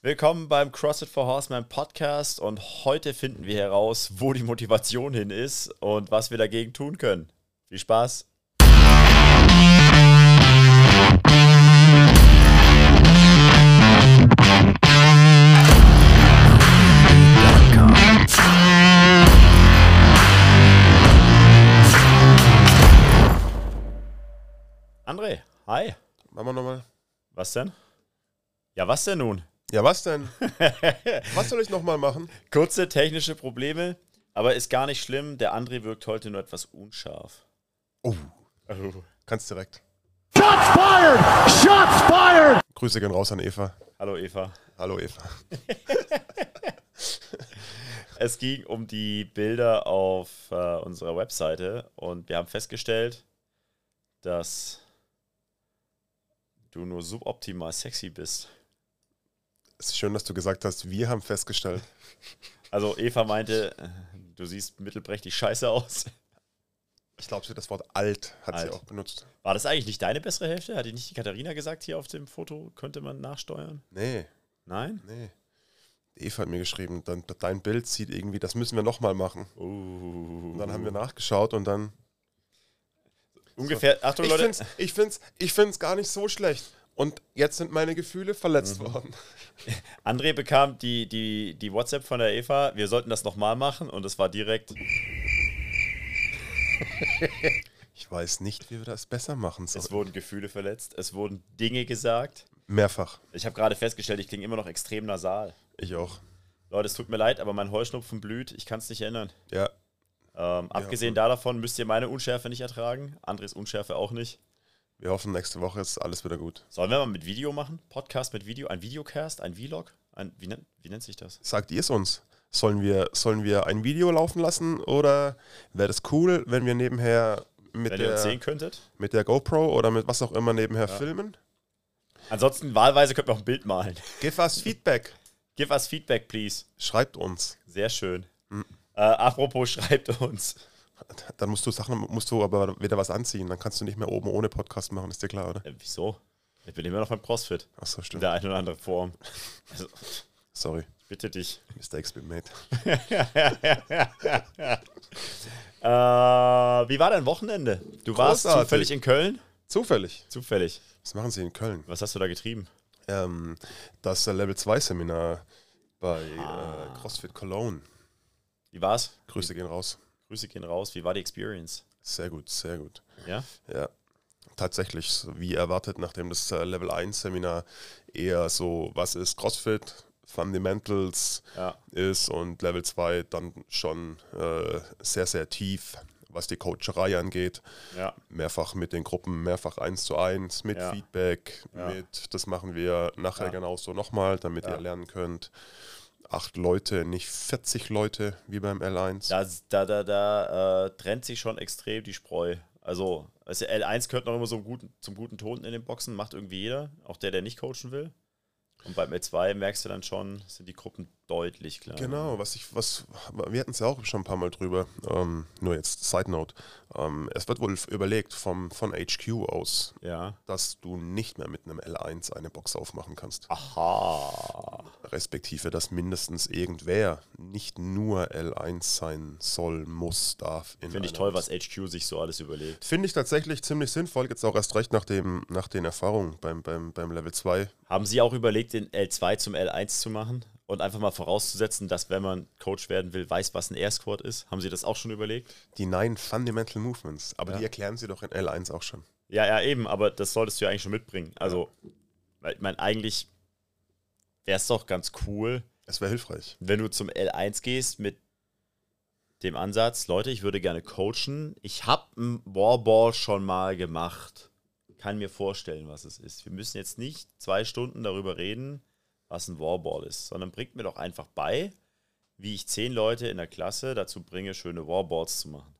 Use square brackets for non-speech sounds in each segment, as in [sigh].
Willkommen beim CrossFit for Horseman Podcast und heute finden wir heraus, wo die Motivation hin ist und was wir dagegen tun können. Viel Spaß! André, hi. Machen wir nochmal. Was denn? Ja, was denn nun? Ja, was denn? [laughs] was soll ich nochmal machen? Kurze technische Probleme, aber ist gar nicht schlimm. Der André wirkt heute nur etwas unscharf. Oh, Oh. kannst direkt. Shots fired! Shots fired! Grüße gehen raus an Eva. Hallo Eva. Hallo Eva. [laughs] Es ging um die Bilder auf äh, unserer Webseite und wir haben festgestellt, dass du nur suboptimal sexy bist. Es ist schön, dass du gesagt hast, wir haben festgestellt. [laughs] Also Eva meinte, du siehst mittelprächtig scheiße aus. Ich glaube, sie hat das Wort alt hat Alt. sie auch benutzt. War das eigentlich nicht deine bessere Hälfte? Hat die nicht die Katharina gesagt hier auf dem Foto? Könnte man nachsteuern? Nee, Nein? nee. Eva hat mir geschrieben, dann, dein Bild sieht irgendwie, das müssen wir nochmal machen. Uh. Und dann haben wir nachgeschaut und dann. Ungefähr, Achtung Ich Leute, find's, ich, find's, ich find's gar nicht so schlecht. Und jetzt sind meine Gefühle verletzt Mhm. worden. [laughs] André bekam die, die, die WhatsApp von der Eva, wir sollten das nochmal machen und es war direkt, Ich weiß nicht, wie wir das besser machen es sollen. wurden Gefühle verletzt, es wurden Dinge gesagt. Mehrfach. Ich habe gerade festgestellt, ich klinge immer noch extrem nasal. Ich auch. Leute, es tut mir leid, aber mein Heuschnupfen blüht, ich kann es nicht ändern. Ja, Ähm, abgesehen davon müsst ihr meine Unschärfe nicht ertragen, Andres Unschärfe auch nicht. Wir hoffen, nächste Woche ist alles wieder gut. Sollen wir mal mit Video machen? Podcast mit Video? Ein Videocast? Ein Vlog? Ein, wie, nennt, wie nennt sich das? Sagt ihr es uns? Sollen wir, sollen wir ein Video laufen lassen oder wäre das cool, wenn wir nebenher mit, Wenn der, mit der GoPro oder mit was auch immer nebenher filmen? Ansonsten wahlweise könnt ihr auch ein Bild malen. [laughs] Give us Feedback. Give us feedback, please. Schreibt uns. Sehr schön. Hm. Äh, apropos, schreibt uns. Dann musst du Sachen, musst du aber wieder was anziehen. Dann kannst du nicht mehr oben ohne Podcast machen, ist dir klar, oder? Äh, wieso? Ich bin immer noch beim CrossFit. Achso, In stimmt. der einen oder anderen Form. Also, Sorry. bitte dich. Mistakes been made. [laughs] Äh, wie war dein Wochenende? Du warst Großartig. zufällig in Köln? Zufällig. Zufällig. Was machen sie in Köln? Was hast du da getrieben? Ähm, das äh, Level 2 Seminar bei Ah. äh, CrossFit Cologne. Wie war's? Grüße gehen raus. Grüße gehen raus. Wie war die Experience? Sehr gut, sehr gut. Ja? Ja, tatsächlich, wie erwartet, nachdem das äh, Level 1 Seminar eher so, was ist CrossFit, Fundamentals Ja. ist und Level 2 dann schon äh, sehr, sehr tief, was die Coacherei angeht. Ja. Mehrfach mit den Gruppen, mehrfach eins zu eins, mit Ja. Feedback, mit, das machen wir nachher genauso nochmal, damit ihr lernen könnt. Acht Leute, nicht 40 Leute wie beim L1. Da, da, da, da äh, trennt sich schon extrem die Spreu. Also, also L1 gehört noch immer so guten, zum guten Ton in den Boxen, macht irgendwie jeder, auch der, der nicht coachen will. Und beim L2 merkst du dann schon, sind die Gruppen deutlich kleiner. Genau, was ich, was, wir hatten es ja auch schon ein paar Mal drüber, ähm, nur jetzt Side Note. Ähm, es wird wohl überlegt vom, von HQ aus, Ja. dass du nicht mehr mit einem L1 eine Box aufmachen kannst. Aha. Respektive, dass mindestens irgendwer nicht nur L1 sein soll, muss, darf. in Finde ich toll, was HQ sich so alles überlegt. Finde ich tatsächlich ziemlich sinnvoll, jetzt auch erst recht nach, dem, nach den Erfahrungen beim, beim, beim Level 2. Haben Sie auch überlegt, den L2 zum L1 zu machen? Und einfach mal vorauszusetzen, dass wenn man Coach werden will, weiß, was ein Air Squat ist? Haben Sie das auch schon überlegt? Die Nine Fundamental Movements, aber Ja. die erklären sie doch in L1 auch schon. Ja, ja, eben, aber das solltest du ja eigentlich schon mitbringen. Also, weil, ich meine, eigentlich wäre es doch ganz cool, Es wäre hilfreich. wenn du zum L1 gehst mit dem Ansatz, Leute, ich würde gerne coachen. Ich habe einen Warball schon mal gemacht. Kann mir vorstellen, was es ist. Wir müssen jetzt nicht zwei Stunden darüber reden, was ein Warball ist, sondern bringt mir doch einfach bei, wie ich zehn Leute in der Klasse dazu bringe, schöne Warballs zu machen.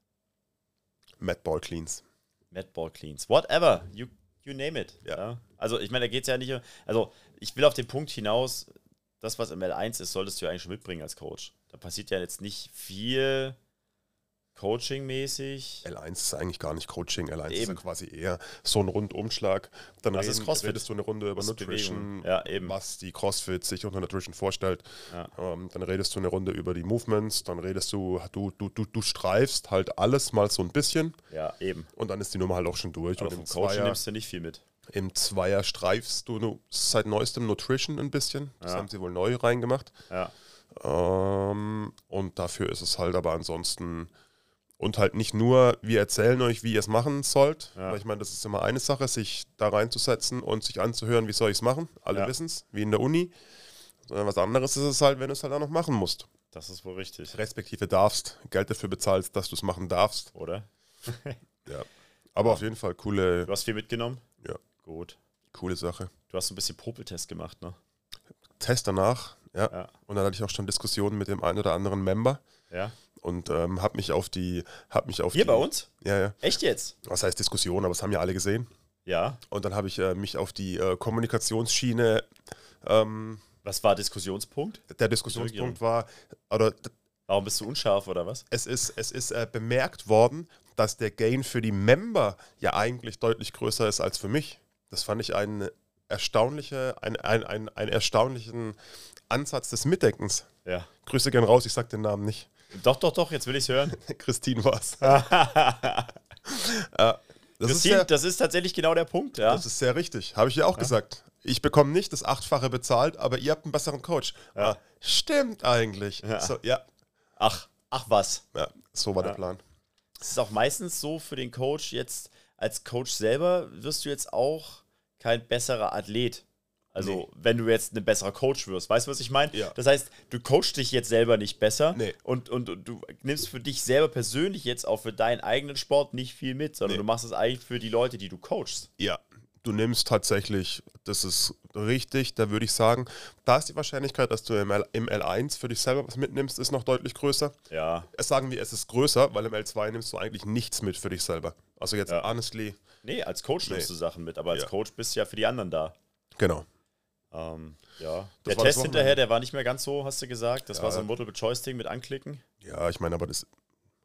Mad Ball Cleans. Madball Cleans, whatever, you, you name it. Ja. Ja. Also ich meine, da geht es ja nicht, also ich will auf den Punkt hinaus, das, was im L1 ist, solltest du ja eigentlich schon mitbringen als Coach. Da passiert ja jetzt nicht viel Coaching-mäßig. L1 ist eigentlich gar nicht Coaching, L1 ist Eben. ja quasi eher so ein Rundumschlag. Dann ist reden, CrossFit. redest du eine Runde über ist Nutrition. Ja, eben. was die CrossFit sich unter Nutrition vorstellt. Ja. Ähm, dann redest du eine Runde über die Movements, dann redest du, du, du, du, du streifst halt alles mal so ein bisschen Ja, eben. und dann ist die Nummer halt auch schon durch. Aber und vom im Coaching Zweier, nimmst du nicht viel mit. im Zweier streifst du seit neuestem Nutrition ein bisschen. Das Ja. haben sie wohl neu reingemacht. Ja. Ähm, und dafür ist es halt aber ansonsten und halt nicht nur, wir erzählen euch, wie ihr es machen sollt, Ja. weil ich meine, das ist immer eine Sache, sich da reinzusetzen und sich anzuhören, wie soll ich es machen. Alle Ja. wissen es, wie in der Uni. Sondern was anderes ist es halt, wenn du es halt auch noch machen musst. Das ist wohl richtig. Respektive darfst, Geld dafür bezahlst, dass du es machen darfst. Oder? [laughs] Ja. Aber auf jeden Fall coole, Du hast viel mitgenommen? Ja. Gut. coole Sache. Du hast so ein bisschen Popeltest gemacht, ne? Test danach, ja. Ja. Und dann hatte ich auch schon Diskussionen mit dem einen oder anderen Member Ja. Und ähm, habe mich auf die, hab mich auf Hier die, bei uns? Ja, ja. Echt jetzt? Was heißt Diskussion, aber das haben ja alle gesehen. Ja. Und dann habe ich äh, mich auf die äh, Kommunikationsschiene, ähm, Was war Diskussionspunkt? der Diskussionspunkt war, oder Warum bist du unscharf oder was? es ist, es ist äh, bemerkt worden, dass der Gain für die Member ja eigentlich deutlich größer ist als für mich. Das fand ich einen, erstaunliche, ein, ein, ein, einen erstaunlichen Ansatz des Mitdenkens. Ja. Grüße gern raus, ich sag den Namen nicht. Doch, doch, doch, jetzt will ich es hören. [laughs] Christine war's. [laughs] äh, das, ist das ist tatsächlich genau der Punkt, ja. das ist sehr richtig. Habe ich ja auch gesagt. Ich bekomme nicht das Achtfache bezahlt, aber ihr habt einen besseren Coach. Ja. Ah, stimmt eigentlich. Ja. So, ja, Ach, ach was. ja, so war der Plan. Es ist auch meistens so für den Coach jetzt, als Coach selber wirst du jetzt auch kein besserer Athlet. Also, Nee. wenn du jetzt ein besserer Coach wirst, weißt du, was ich meine? Ja. Das heißt, du coachst dich jetzt selber nicht besser Nee. und, und, und du nimmst für dich selber persönlich jetzt auch für deinen eigenen Sport nicht viel mit, sondern Nee. du machst es eigentlich für die Leute, die du coachst. Ja, du nimmst tatsächlich, das ist richtig, da würde ich sagen, da ist die Wahrscheinlichkeit, dass du im, L, im L1 für dich selber was mitnimmst, ist noch deutlich größer. Ja. Es sagen wir, es ist größer, weil im L2 nimmst du eigentlich nichts mit für dich selber. Also jetzt Ja. honestly, Nee, als Coach nimmst du Sachen mit, aber als. Coach bist du ja für die anderen da. genau. Ähm, ja. Das der Test hinterher, der war nicht mehr ganz so, hast du gesagt. Das Ja. war so ein Multiple-Choice-Ding mit Anklicken. Ja, ich meine, aber das,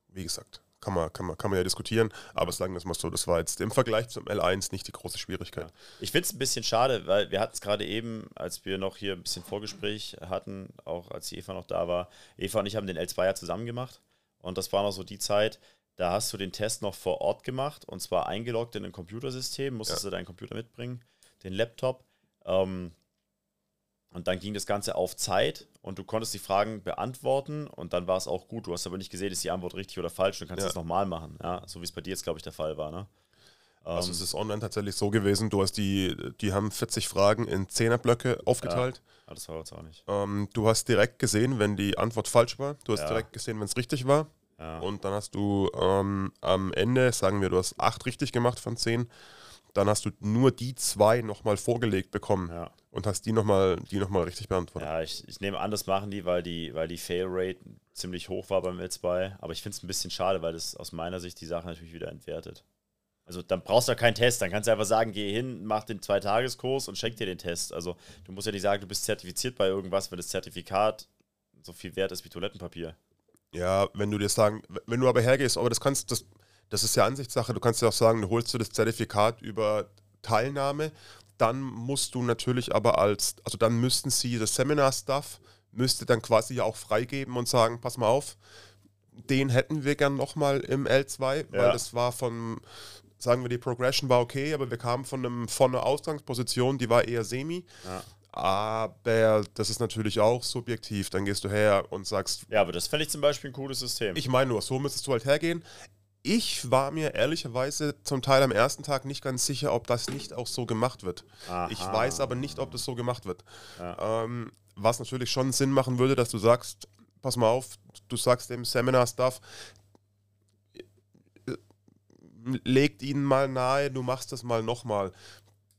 wie gesagt, kann man, kann man, kann man ja diskutieren, aber sagen wir es mal so, das war jetzt im Vergleich zum L1 nicht die große Schwierigkeit. Ich finde es ein bisschen schade, weil wir hatten es gerade eben, als wir noch hier ein bisschen Vorgespräch hatten, auch als die Eva noch da war. Eva und ich haben den L2 ja zusammen gemacht. Und das war noch so die Zeit, da hast du den Test noch vor Ort gemacht und zwar eingeloggt in ein Computersystem, musstest Ja. du deinen Computer mitbringen, den Laptop. Ähm, und dann ging das Ganze auf Zeit und du konntest die Fragen beantworten und dann war es auch gut. Du hast aber nicht gesehen, ist die Antwort richtig oder falsch. Du kannst Ja. das nochmal machen. Ja? So wie es bei dir jetzt, glaube ich, der Fall war. Ne? Also Ähm, es ist online tatsächlich so gewesen, du hast die, die haben 40 Fragen in 10er Blöcke aufgeteilt. ah, das war jetzt auch nicht. Ähm, du hast direkt gesehen, wenn die Antwort falsch war. Du hast Ja. direkt gesehen, wenn es richtig war. Ja. Und dann hast du ähm, am Ende, sagen wir, du hast acht richtig gemacht von zehn. Dann hast du nur die zwei nochmal vorgelegt bekommen Ja. und hast die nochmal die noch mal richtig beantwortet. Ja, ich, ich nehme an, das machen die, weil die, weil die Fail-Rate ziemlich hoch war beim L2. Aber ich finde es ein bisschen schade, weil das aus meiner Sicht die Sache natürlich wieder entwertet. Also dann brauchst du ja keinen Test. Dann kannst du einfach sagen, geh hin, mach den Zweitageskurs und schenk dir den Test. Also du musst ja nicht sagen, du bist zertifiziert bei irgendwas, wenn das Zertifikat so viel wert ist wie Toilettenpapier. Ja, wenn du dir sagen, wenn du aber hergehst, aber das kannst, das, das ist ja Ansichtssache, du kannst ja auch sagen, du holst du das Zertifikat über Teilnahme, dann musst du natürlich aber als, also dann müssten sie das Seminar-Stuff, müsste dann quasi ja auch freigeben und sagen, pass mal auf, den hätten wir gern nochmal im L2, weil Ja. das war von, sagen wir, die Progression war okay, aber wir kamen von, einem, von einer Ausgangsposition, die war eher semi. Ja. Aber das ist natürlich auch subjektiv. Dann gehst du her und sagst, Ja, aber das fände ich zum Beispiel ein cooles System. ich meine nur, so müsstest du halt hergehen. Ich war mir ehrlicherweise zum Teil am ersten Tag nicht ganz sicher, ob das nicht auch so gemacht wird. Aha. Ich weiß aber nicht, ob das so gemacht wird. Ja. Ähm, was natürlich schon Sinn machen würde, dass du sagst, pass mal auf, du sagst dem Seminar-Stuff, legt ihnen mal nahe, du machst das mal nochmal.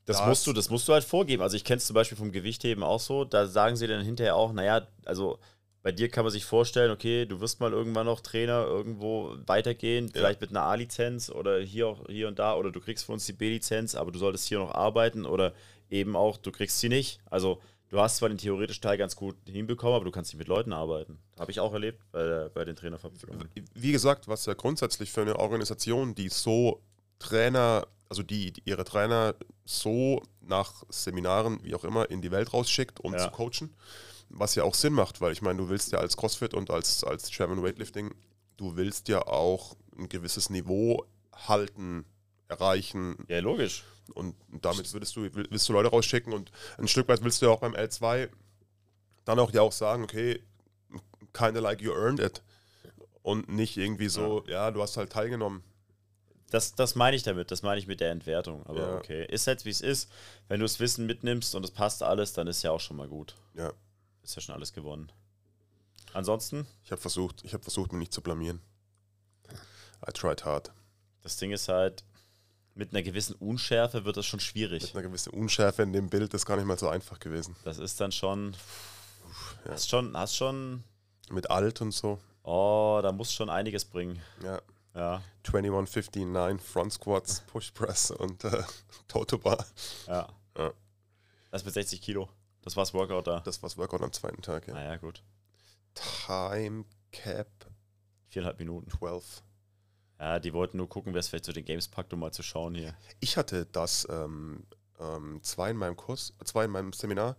Das Das- musst du, das musst du halt vorgeben. Also ich kenne es zum Beispiel vom Gewichtheben auch so. Da sagen sie dann hinterher auch, naja, also bei dir kann man sich vorstellen, okay, du wirst mal irgendwann noch Trainer irgendwo weitergehen, vielleicht mit einer A-Lizenz oder hier auch hier und da, oder du kriegst von uns die B-Lizenz, aber du solltest hier noch arbeiten oder eben auch, du kriegst sie nicht. Also du hast zwar den theoretischen Teil ganz gut hinbekommen, aber du kannst nicht mit Leuten arbeiten. Habe ich auch erlebt bei, bei den Trainerverpflichtungen. Wie gesagt, was ja grundsätzlich für eine Organisation, die so Trainer, also die, die ihre Trainer so nach Seminaren, wie auch immer, in die Welt rausschickt, um Ja. zu coachen, was ja auch Sinn macht, weil ich meine, du willst ja als CrossFit und als, als Chairman Weightlifting, du willst ja auch ein gewisses Niveau halten, erreichen, Ja, logisch. und damit würdest du, will- willst du Leute rausschicken und ein Stück weit willst du ja auch beim L2 dann auch ja auch sagen, okay, kinda like you earned it. Und nicht irgendwie so, ja, du hast halt teilgenommen. Das, das meine ich damit, das meine ich mit der Entwertung. Aber Ja. okay, ist jetzt wie es ist. Wenn du das Wissen mitnimmst und es passt alles, dann ist ja auch schon mal gut. Ja, Ist ja schon alles gewonnen. Ansonsten, ich habe versucht, ich habe versucht, mich nicht zu blamieren. I tried hard. das Ding ist halt, mit einer gewissen Unschärfe wird das schon Mit schwierig. einer gewissen Unschärfe in dem Bild ist gar nicht mal so einfach gewesen. Das ist dann schon. Hast schon, hast schon. Mit alt und so. Oh, da muss schon einiges bringen. Ja. Ja, 21, 15, 9, Front Squats, Push Press und äh, Toto Bar. ja. Ja. Das mit 60 Kilo. Das war's Workout da. Das war's Workout am zweiten Tag, ja. Naja, gut. Time Cap Viereinhalb Minuten. 12. Ja, die wollten nur gucken, wer es vielleicht zu den Games packt, um mal zu schauen hier. Ich hatte das ähm, ähm, zwei in meinem Kurs, zwei in meinem Seminar.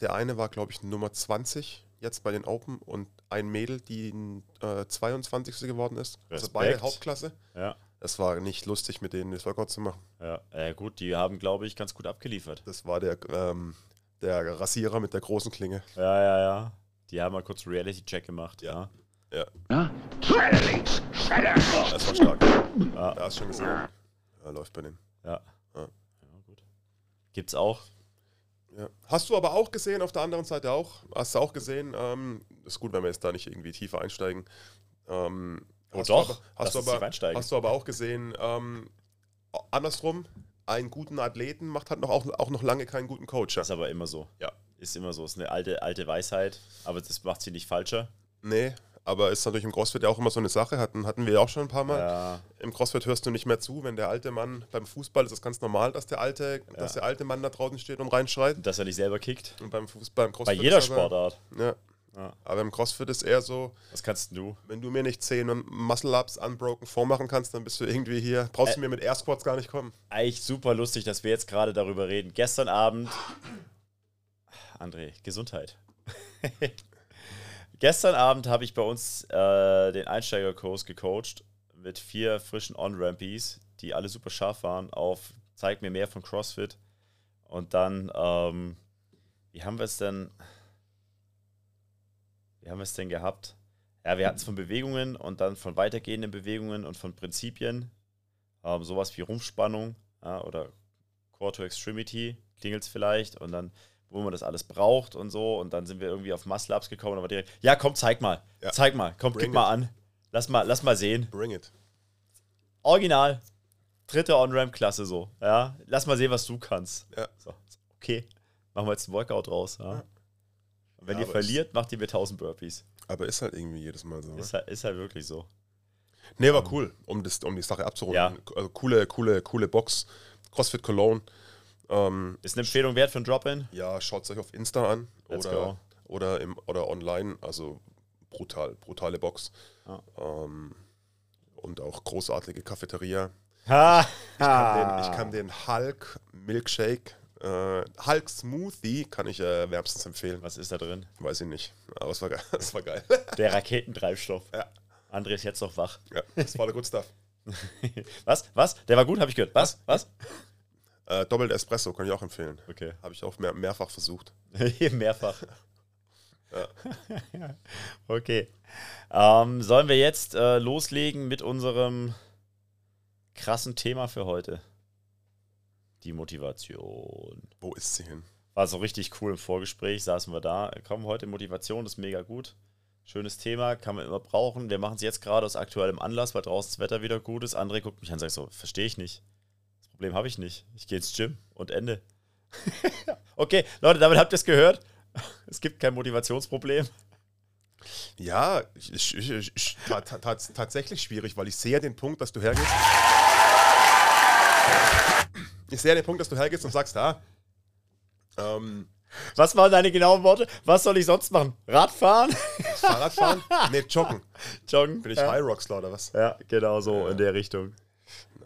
Der eine war, glaube ich, Nummer 20 jetzt bei den Open und ein Mädel, die äh, 22. geworden ist. Also beide Respekt. Hauptklasse. Ja, Es war nicht lustig, mit denen das Workout zu machen. ja. Äh, gut, die haben, glaube ich, ganz gut abgeliefert. Das war der, ähm, der Rasierer mit der großen Klinge. Ja, ja, ja. Die haben mal kurz einen Reality-Check gemacht, ja. Ja, Ja? Das war stark. Ja, Da hast du schon gesehen. Ja, läuft bei denen. ja. Ja. ja gut. Gibt's auch. Ja. Hast du aber auch gesehen, auf der anderen Seite auch, hast du auch gesehen, ähm, ist gut, wenn wir jetzt da nicht irgendwie tiefer einsteigen. Ähm, Oh hast doch, du aber, hast, du aber, einsteigen. hast du aber auch gesehen, ähm, andersrum, einen guten Athleten macht halt noch auch, auch noch lange keinen guten Coach. Ja? Ist aber immer so. ja. Ist immer so. Ist eine alte, alte Weisheit, aber das macht sie nicht falscher. Nee, aber ist natürlich im CrossFit ja auch immer so eine Sache, hatten, hatten wir ja auch schon ein paar Mal. Ja, Im CrossFit hörst du nicht mehr zu, wenn der alte Mann beim Fußball ist es ganz normal, dass der alte, dass der alte Mann da draußen steht und reinschreit. dass er nicht selber kickt. Und beim Fußball, im Bei CrossFit jeder ist aber- Sportart. Ja. Ja. Aber im CrossFit ist eher so, Was kannst du? wenn du mir nicht 10 Muscle-Ups unbroken vormachen kannst, dann bist du irgendwie hier, brauchst du mir mit Air Squats gar nicht kommen. Eigentlich super lustig, dass wir jetzt gerade darüber reden. Gestern Abend. André, Gesundheit. [laughs] Gestern Abend habe ich bei uns äh, den Einsteigerkurs gecoacht mit vier frischen On-Rampies, die alle super scharf waren auf Zeig mir mehr von CrossFit. Und dann, ähm, wie haben wir es denn? Wie haben wir es denn gehabt? Ja, wir hatten es von Bewegungen und dann von weitergehenden Bewegungen und von Prinzipien. Ähm, sowas wie Rumpfspannung ja, oder Core to Extremity klingelt es vielleicht und dann, wo man das alles braucht und so. Und dann sind wir irgendwie auf Muscle-Ups gekommen und war direkt, ja, komm, zeig mal. Ja. Zeig mal, komm, Bring gib mal it. an. Lass mal, lass mal sehen. Bring it. Original. Dritte On-Ramp-Klasse so. Ja, lass mal sehen, was du kannst. Ja. So, okay. Machen wir jetzt ein Workout raus. Ja. Und wenn Ja, ihr verliert, macht ihr mir 1000 Burpees. Aber ist halt irgendwie jedes Mal so. Ne? Ist halt, ist halt wirklich so. Nee, war cool, um, das, um die Sache abzurunden. Ja. Also coole, coole, coole Box. CrossFit Cologne. Ähm, Ist eine Empfehlung wert für ein Drop-In? ja, schaut es euch auf Insta an. Let's oder, go. oder, im, oder online. Also brutal, brutale Box. Ja. Ähm, und auch großartige Cafeteria. Ha! Ich kann den, ich kann den Hulk Milkshake, äh, Hulk Smoothie kann ich äh, wärmstens empfehlen. Was ist da drin? Weiß ich nicht. Aber es war geil. [laughs] Es war geil. Der Raketentreibstoff. Ja. André ist jetzt noch wach. ja, das war der Good Stuff. [laughs] Was? Was? Der war gut, habe ich gehört. Was? Was? Äh, Doppelt Espresso kann ich auch empfehlen. Okay. Habe ich auch mehr, mehrfach versucht. [laughs] Mehrfach. okay. Ähm, sollen wir jetzt äh, loslegen mit unserem krassen Thema für heute? Die Motivation. Wo ist sie hin? War so richtig cool im Vorgespräch, saßen wir da. Komm, heute Motivation ist mega gut. Schönes Thema, kann man immer brauchen. Wir machen es jetzt gerade aus aktuellem Anlass, weil draußen das Wetter wieder gut ist. André guckt mich an und sagt so, verstehe ich nicht. Das Problem habe ich nicht. Ich gehe ins Gym und Ende. [laughs] okay, Leute, damit habt ihr es gehört. Es gibt kein Motivationsproblem. Ja, ich, ich, ich, ta, ta, tatsächlich schwierig, weil ich sehe ja den Punkt, dass du hergehst. Ich sehe ja den Punkt, dass du hergehst und sagst, ah, ähm, Was waren deine genauen Worte? Was soll ich sonst machen? Radfahren? Fahrradfahren? nee, joggen. [laughs] Joggen? Bin ich ja. High Rockstar oder was? Ja, genau so in der Richtung.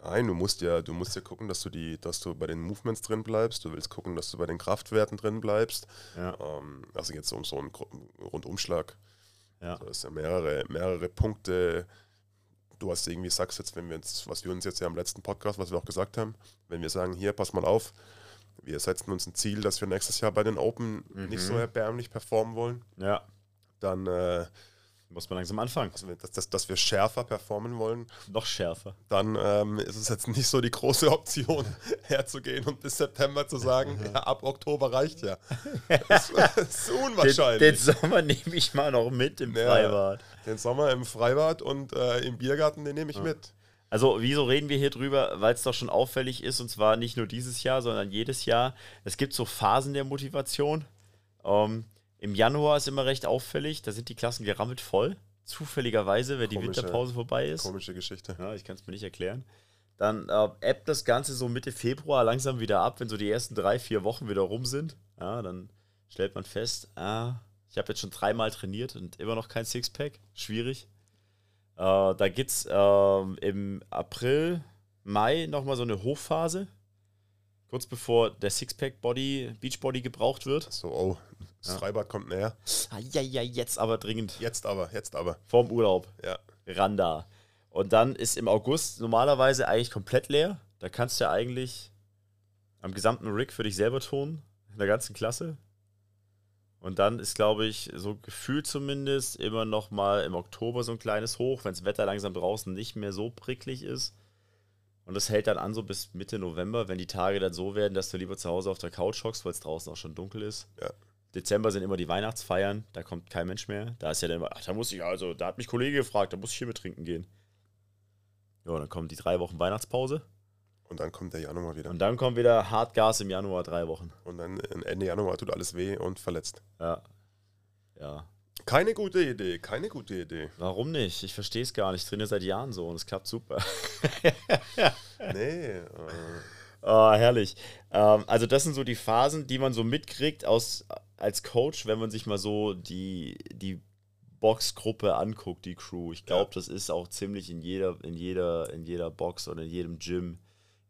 Nein, du musst ja, du musst ja gucken, dass du die, dass du bei den Movements drin bleibst. Du willst gucken, dass du bei den Kraftwerten drin bleibst. Ja. Ähm, also jetzt um so einen Rundumschlag. Ja. Da ist ja mehrere, mehrere Punkte. Du hast irgendwie sagst jetzt, wenn wir uns, was wir uns jetzt ja am letzten Podcast, was wir auch gesagt haben, wenn wir sagen, hier, pass mal auf, wir setzen uns ein Ziel, dass wir nächstes Jahr bei den Open nicht so erbärmlich performen wollen, Ja. dann äh, Muss man langsam anfangen. also dass, dass, dass wir schärfer performen wollen, Noch schärfer. dann ähm, ist es jetzt nicht so die große Option, [laughs] herzugehen und bis September zu sagen, ja, ab Oktober reicht ja. [laughs] Das ist Den, unwahrscheinlich. den Sommer nehme ich mal noch mit im Ja. Freibad. Den Sommer im Freibad und äh, im Biergarten, den nehme ich mit. Also, wieso reden wir hier drüber? Weil es doch schon auffällig ist, und zwar nicht nur dieses Jahr, sondern jedes Jahr. Es gibt so Phasen der Motivation. Ähm, Im Januar ist immer recht auffällig, da sind die Klassen gerammelt voll. Zufälligerweise, wenn die Komische- Winterpause vorbei ist. Komische Geschichte. Ja, ich kann es mir nicht erklären. Dann äh, ebbt das Ganze so Mitte Februar langsam wieder ab, wenn so die ersten drei, vier Wochen wieder rum sind. Ja, dann stellt man fest, ah, ich habe jetzt schon dreimal trainiert und immer noch kein Sixpack. Schwierig. Äh, da gibt es ähm, im April, Mai nochmal so eine Hochphase. Kurz bevor der Sixpack-Body, Beachbody gebraucht wird. So, oh, das Freibad kommt näher. Ah, ja, ja, jetzt aber dringend. Jetzt aber, jetzt aber. Vorm Urlaub. Ja. ran da. Und dann ist im August normalerweise eigentlich komplett leer. Da kannst du ja eigentlich am gesamten Rig für dich selber tun, in der ganzen Klasse. Und dann ist, glaube ich, so gefühlt zumindest immer noch mal im Oktober so ein kleines Hoch, wenn das Wetter langsam draußen nicht mehr so pricklig ist. Und das hält dann an so bis Mitte November, wenn die Tage dann so werden, dass du lieber zu Hause auf der Couch hockst, weil es draußen auch schon dunkel ist. Ja. Dezember sind immer die Weihnachtsfeiern, da kommt kein Mensch mehr. Da ist ja dann immer, ach, da muss ich also, da hat mich Kollege gefragt, da muss ich hier mit trinken gehen. Ja, dann kommen die drei Wochen Weihnachtspause Und dann kommt der Januar wieder. und dann kommt wieder Hartgas im Januar, drei Wochen. Und dann Ende Januar tut alles weh und verletzt. Ja. Ja. Keine gute Idee, keine gute Idee. Warum nicht? Ich verstehe es gar nicht. Ich trainiere seit Jahren so und es klappt super. [laughs] Nee, äh, Ah, herrlich. Ähm, also das sind so die Phasen, die man so mitkriegt aus, als Coach, wenn man sich mal so die, die Boxgruppe anguckt, die Crew. Ich glaube, Ja. das ist auch ziemlich in jeder, in jeder, in jeder Box oder in jedem Gym,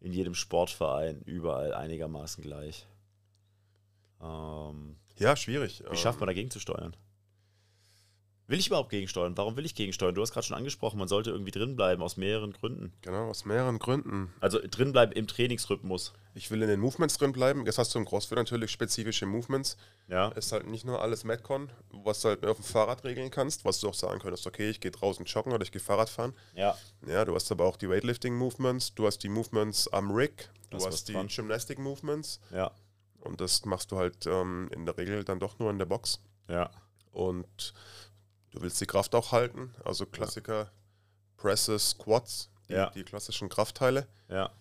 in jedem Sportverein überall einigermaßen gleich. Ähm, ja, schwierig. wie schafft man dagegen zu steuern? Will ich überhaupt gegensteuern? Warum will ich gegensteuern? Du hast gerade schon angesprochen, man sollte irgendwie drinbleiben, aus mehreren Gründen. Genau, aus mehreren Gründen. Also drinbleiben im Trainingsrhythmus. Ich will in den Movements drin bleiben. Jetzt hast du im CrossFit natürlich spezifische Movements. Ja. Es ist halt nicht nur alles Metcon, was du halt auf dem Fahrrad regeln kannst, was du auch sagen könntest, okay, ich gehe draußen joggen oder ich gehe Fahrrad fahren. Ja. Ja, du hast aber auch die Weightlifting-Movements, du hast die Movements am Rig, du Das hast die. Gymnastic-Movements Ja. und das machst du halt ähm, in der Regel dann doch nur in der Box. Ja. Und du willst die Kraft auch halten, also Klassiker, Presses, Squats, die, Ja. die klassischen Kraftteile. Ja.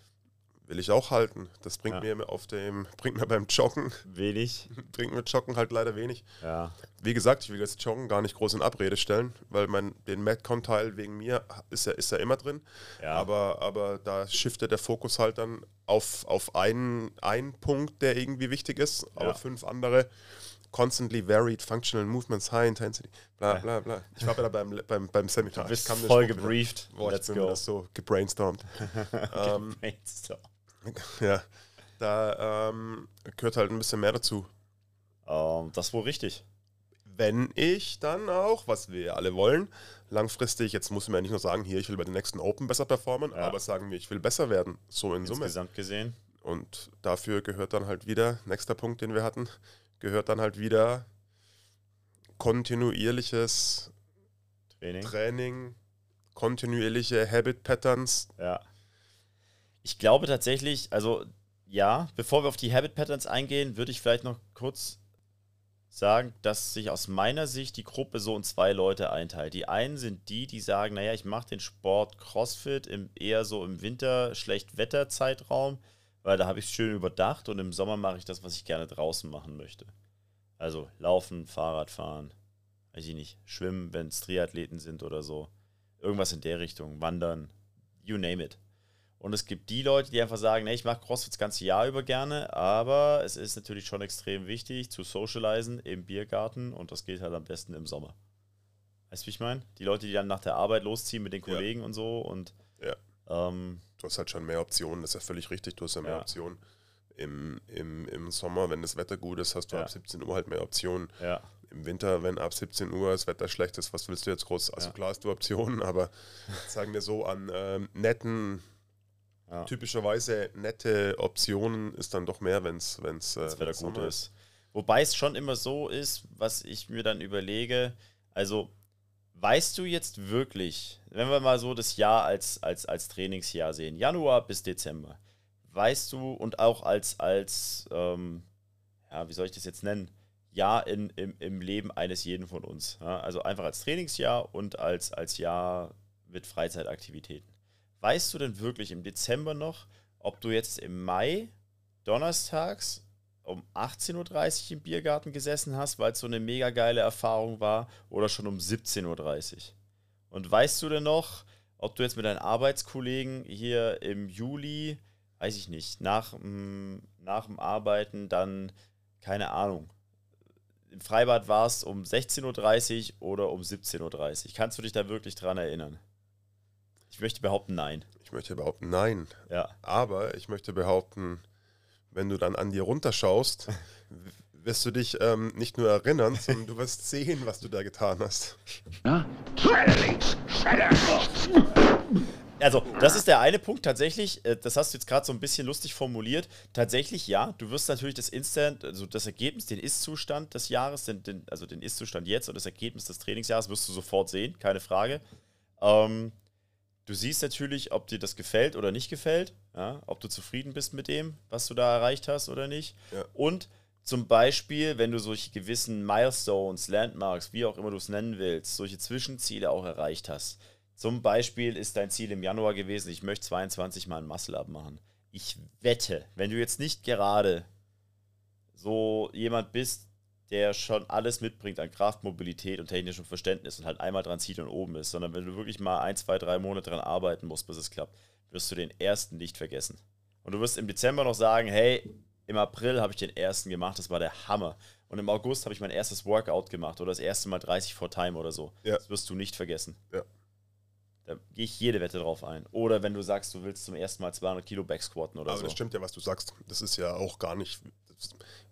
Will ich auch halten. Das bringt Ja. mir auf dem, bringt mir beim Joggen, Wenig. [laughs] bringt mir Joggen halt leider wenig. Ja. Wie gesagt, ich will jetzt Joggen gar nicht groß in Abrede stellen, weil mein, den Metcon-Teil wegen mir ist ja, ist ja immer drin. Ja. Aber, aber da shiftet der Fokus halt dann auf, auf einen, einen Punkt, der irgendwie wichtig ist, aber Ja. fünf andere. Constantly varied functional movements, high intensity, bla bla bla. Ich war wieder beim, beim, beim Seminar. Du bist voll gebrieft. Boah, Let's ich bin go. wieder so gebrainstormt. [laughs] ähm, [laughs] ja, da ähm, gehört halt ein bisschen mehr dazu. Ähm, das ist wohl richtig. wenn ich dann auch, was wir alle wollen, langfristig, jetzt muss man ja nicht nur sagen, hier, ich will bei den nächsten Open besser performen, Ja. aber sagen wir, ich will besser werden, so in Summe. Insgesamt gesehen. Und dafür gehört dann halt wieder, nächster Punkt, den wir hatten, gehört dann halt wieder kontinuierliches Training. Training, kontinuierliche Habit Patterns. Ja. Ich glaube tatsächlich, also ja, bevor wir auf die Habit Patterns eingehen, würde ich vielleicht noch kurz sagen, dass sich aus meiner Sicht die Gruppe so in zwei Leute einteilt. Die einen sind die, die sagen, naja, ich mache den Sport CrossFit im, eher so im Winter, Schlechtwetterzeitraum, weil da habe ich es schön überdacht und im Sommer mache ich das, was ich gerne draußen machen möchte. Also laufen, Fahrrad fahren, weiß ich nicht, schwimmen, wenn es Triathleten sind oder so. Irgendwas in der Richtung, wandern, you name it. Und es gibt die Leute, die einfach sagen, nee, ich mache CrossFit das ganze Jahr über gerne, aber es ist natürlich schon extrem wichtig zu socialisen im Biergarten und das geht halt am besten im Sommer. Weißt du, wie ich meine? Die Leute, die dann nach der Arbeit losziehen mit den Ja. Kollegen und so und Ja. ähm, Du hast halt schon mehr Optionen, das ist ja völlig richtig, du hast ja mehr Ja. Optionen. Im, im, Im Sommer, wenn das Wetter gut ist, hast du Ja. ab 17 Uhr halt mehr Optionen. ja, Im Winter, wenn ab 17 Uhr das Wetter schlecht ist, was willst du jetzt groß? Also klar hast du Optionen, [laughs] aber sagen wir so, an ähm, netten, typischerweise nette Optionen ist dann doch mehr, wenn es wenn's, äh, Wetter gut Sommer ist. Wobei es schon immer so ist, was ich mir dann überlege, also weißt du jetzt wirklich, wenn wir mal so das Jahr als, als, als Trainingsjahr sehen, Januar bis Dezember, weißt du, und auch als, als ähm, ja, wie soll ich das jetzt nennen? Jahr in, im, im Leben eines jeden von uns. Ja? Also einfach als Trainingsjahr und als, als Jahr mit Freizeitaktivitäten. Weißt du denn wirklich im Dezember noch, ob du jetzt im Mai donnerstags um 18.30 Uhr im Biergarten gesessen hast, weil es so eine mega geile Erfahrung war, oder schon um 17.30 Uhr? Und weißt du denn noch, ob du jetzt mit deinen Arbeitskollegen hier im Juli, weiß ich nicht, nach, dem- nach dem Arbeiten dann, keine Ahnung, im Freibad warst um 16.30 Uhr oder um 17.30 Uhr? Kannst du dich da wirklich dran erinnern? Ich möchte behaupten, nein. Ich möchte behaupten, nein. Ja. Aber ich möchte behaupten, wenn du dann an dir runterschaust, [laughs] wirst du dich ähm, nicht nur erinnern, sondern du wirst sehen, was du da getan hast. Also, das ist der eine Punkt tatsächlich, äh, das hast du jetzt gerade so ein bisschen lustig formuliert. Tatsächlich, ja, du wirst natürlich das Instant, also das Ergebnis, den Ist-Zustand des Jahres, den, den, also den Ist-Zustand jetzt und das Ergebnis des Trainingsjahres wirst du sofort sehen, keine Frage. Ähm, du siehst natürlich, ob dir das gefällt oder nicht gefällt, ja, ob du zufrieden bist mit dem, was du da erreicht hast oder nicht. Ja. Und zum Beispiel, wenn du solche gewissen Milestones, Landmarks, wie auch immer du es nennen willst, solche Zwischenziele auch erreicht hast. Zum Beispiel ist dein Ziel im Januar gewesen, ich möchte 22 Mal ein Muscle-Up machen. Ich wette, wenn du jetzt nicht gerade so jemand bist, der schon alles mitbringt an Kraft, Mobilität und technischem Verständnis und halt einmal dran zieht und oben ist, sondern wenn du wirklich mal ein, zwei, drei Monate dran arbeiten musst, bis es klappt, wirst du den ersten nicht vergessen. Und du wirst im Dezember noch sagen, hey, im April habe ich den ersten gemacht, das war der Hammer. Und im August habe ich mein erstes Workout gemacht oder das erste Mal 30 vor Time oder so. Ja. Das wirst du nicht vergessen. Ja. Da gehe ich jede Wette drauf ein. Oder wenn du sagst, du willst zum ersten Mal 200 Kilo Backsquatten oder Aber so. das stimmt ja, was du sagst. Das ist ja auch gar nicht,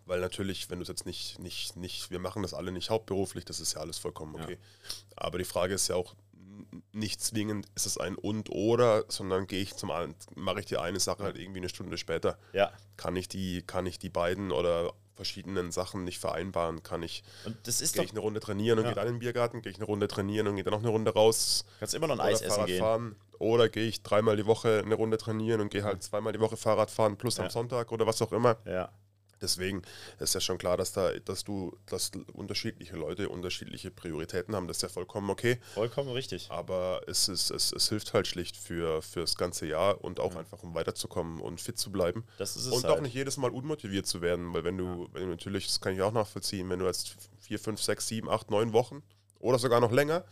weil natürlich, wenn du es jetzt nicht, nicht, nicht, wir machen das alle nicht hauptberuflich, das ist ja alles vollkommen Ja. okay. Aber die Frage ist ja auch nicht zwingend, ist es ein und oder, sondern gehe ich zum einen, mache ich die eine Sache halt irgendwie eine Stunde später. Ja. Kann ich die, kann ich die beiden oder verschiedenen Sachen nicht vereinbaren? Kann ich, Und das ist gehe ich eine Runde trainieren und Ja. gehe dann in den Biergarten, gehe ich eine Runde trainieren und gehe dann noch eine Runde raus kannst immer noch ein Eis essen Fahrrad gehen. fahren. Oder gehe ich dreimal die Woche eine Runde trainieren und gehe halt zweimal die Woche Fahrrad fahren plus Ja. am Sonntag oder was auch immer. Ja. Deswegen ist ja schon klar, dass da, dass du, dass unterschiedliche Leute unterschiedliche Prioritäten haben. Das ist ja vollkommen okay. Vollkommen richtig. Aber es, ist, es, es hilft halt schlicht für, für das ganze Jahr und auch einfach, um weiterzukommen und fit zu bleiben. Das ist es Und halt. auch nicht jedes Mal unmotiviert zu werden, weil wenn du, wenn du natürlich, das kann ich auch nachvollziehen, wenn du jetzt vier, fünf, sechs, sieben, acht, neun Wochen oder sogar noch länger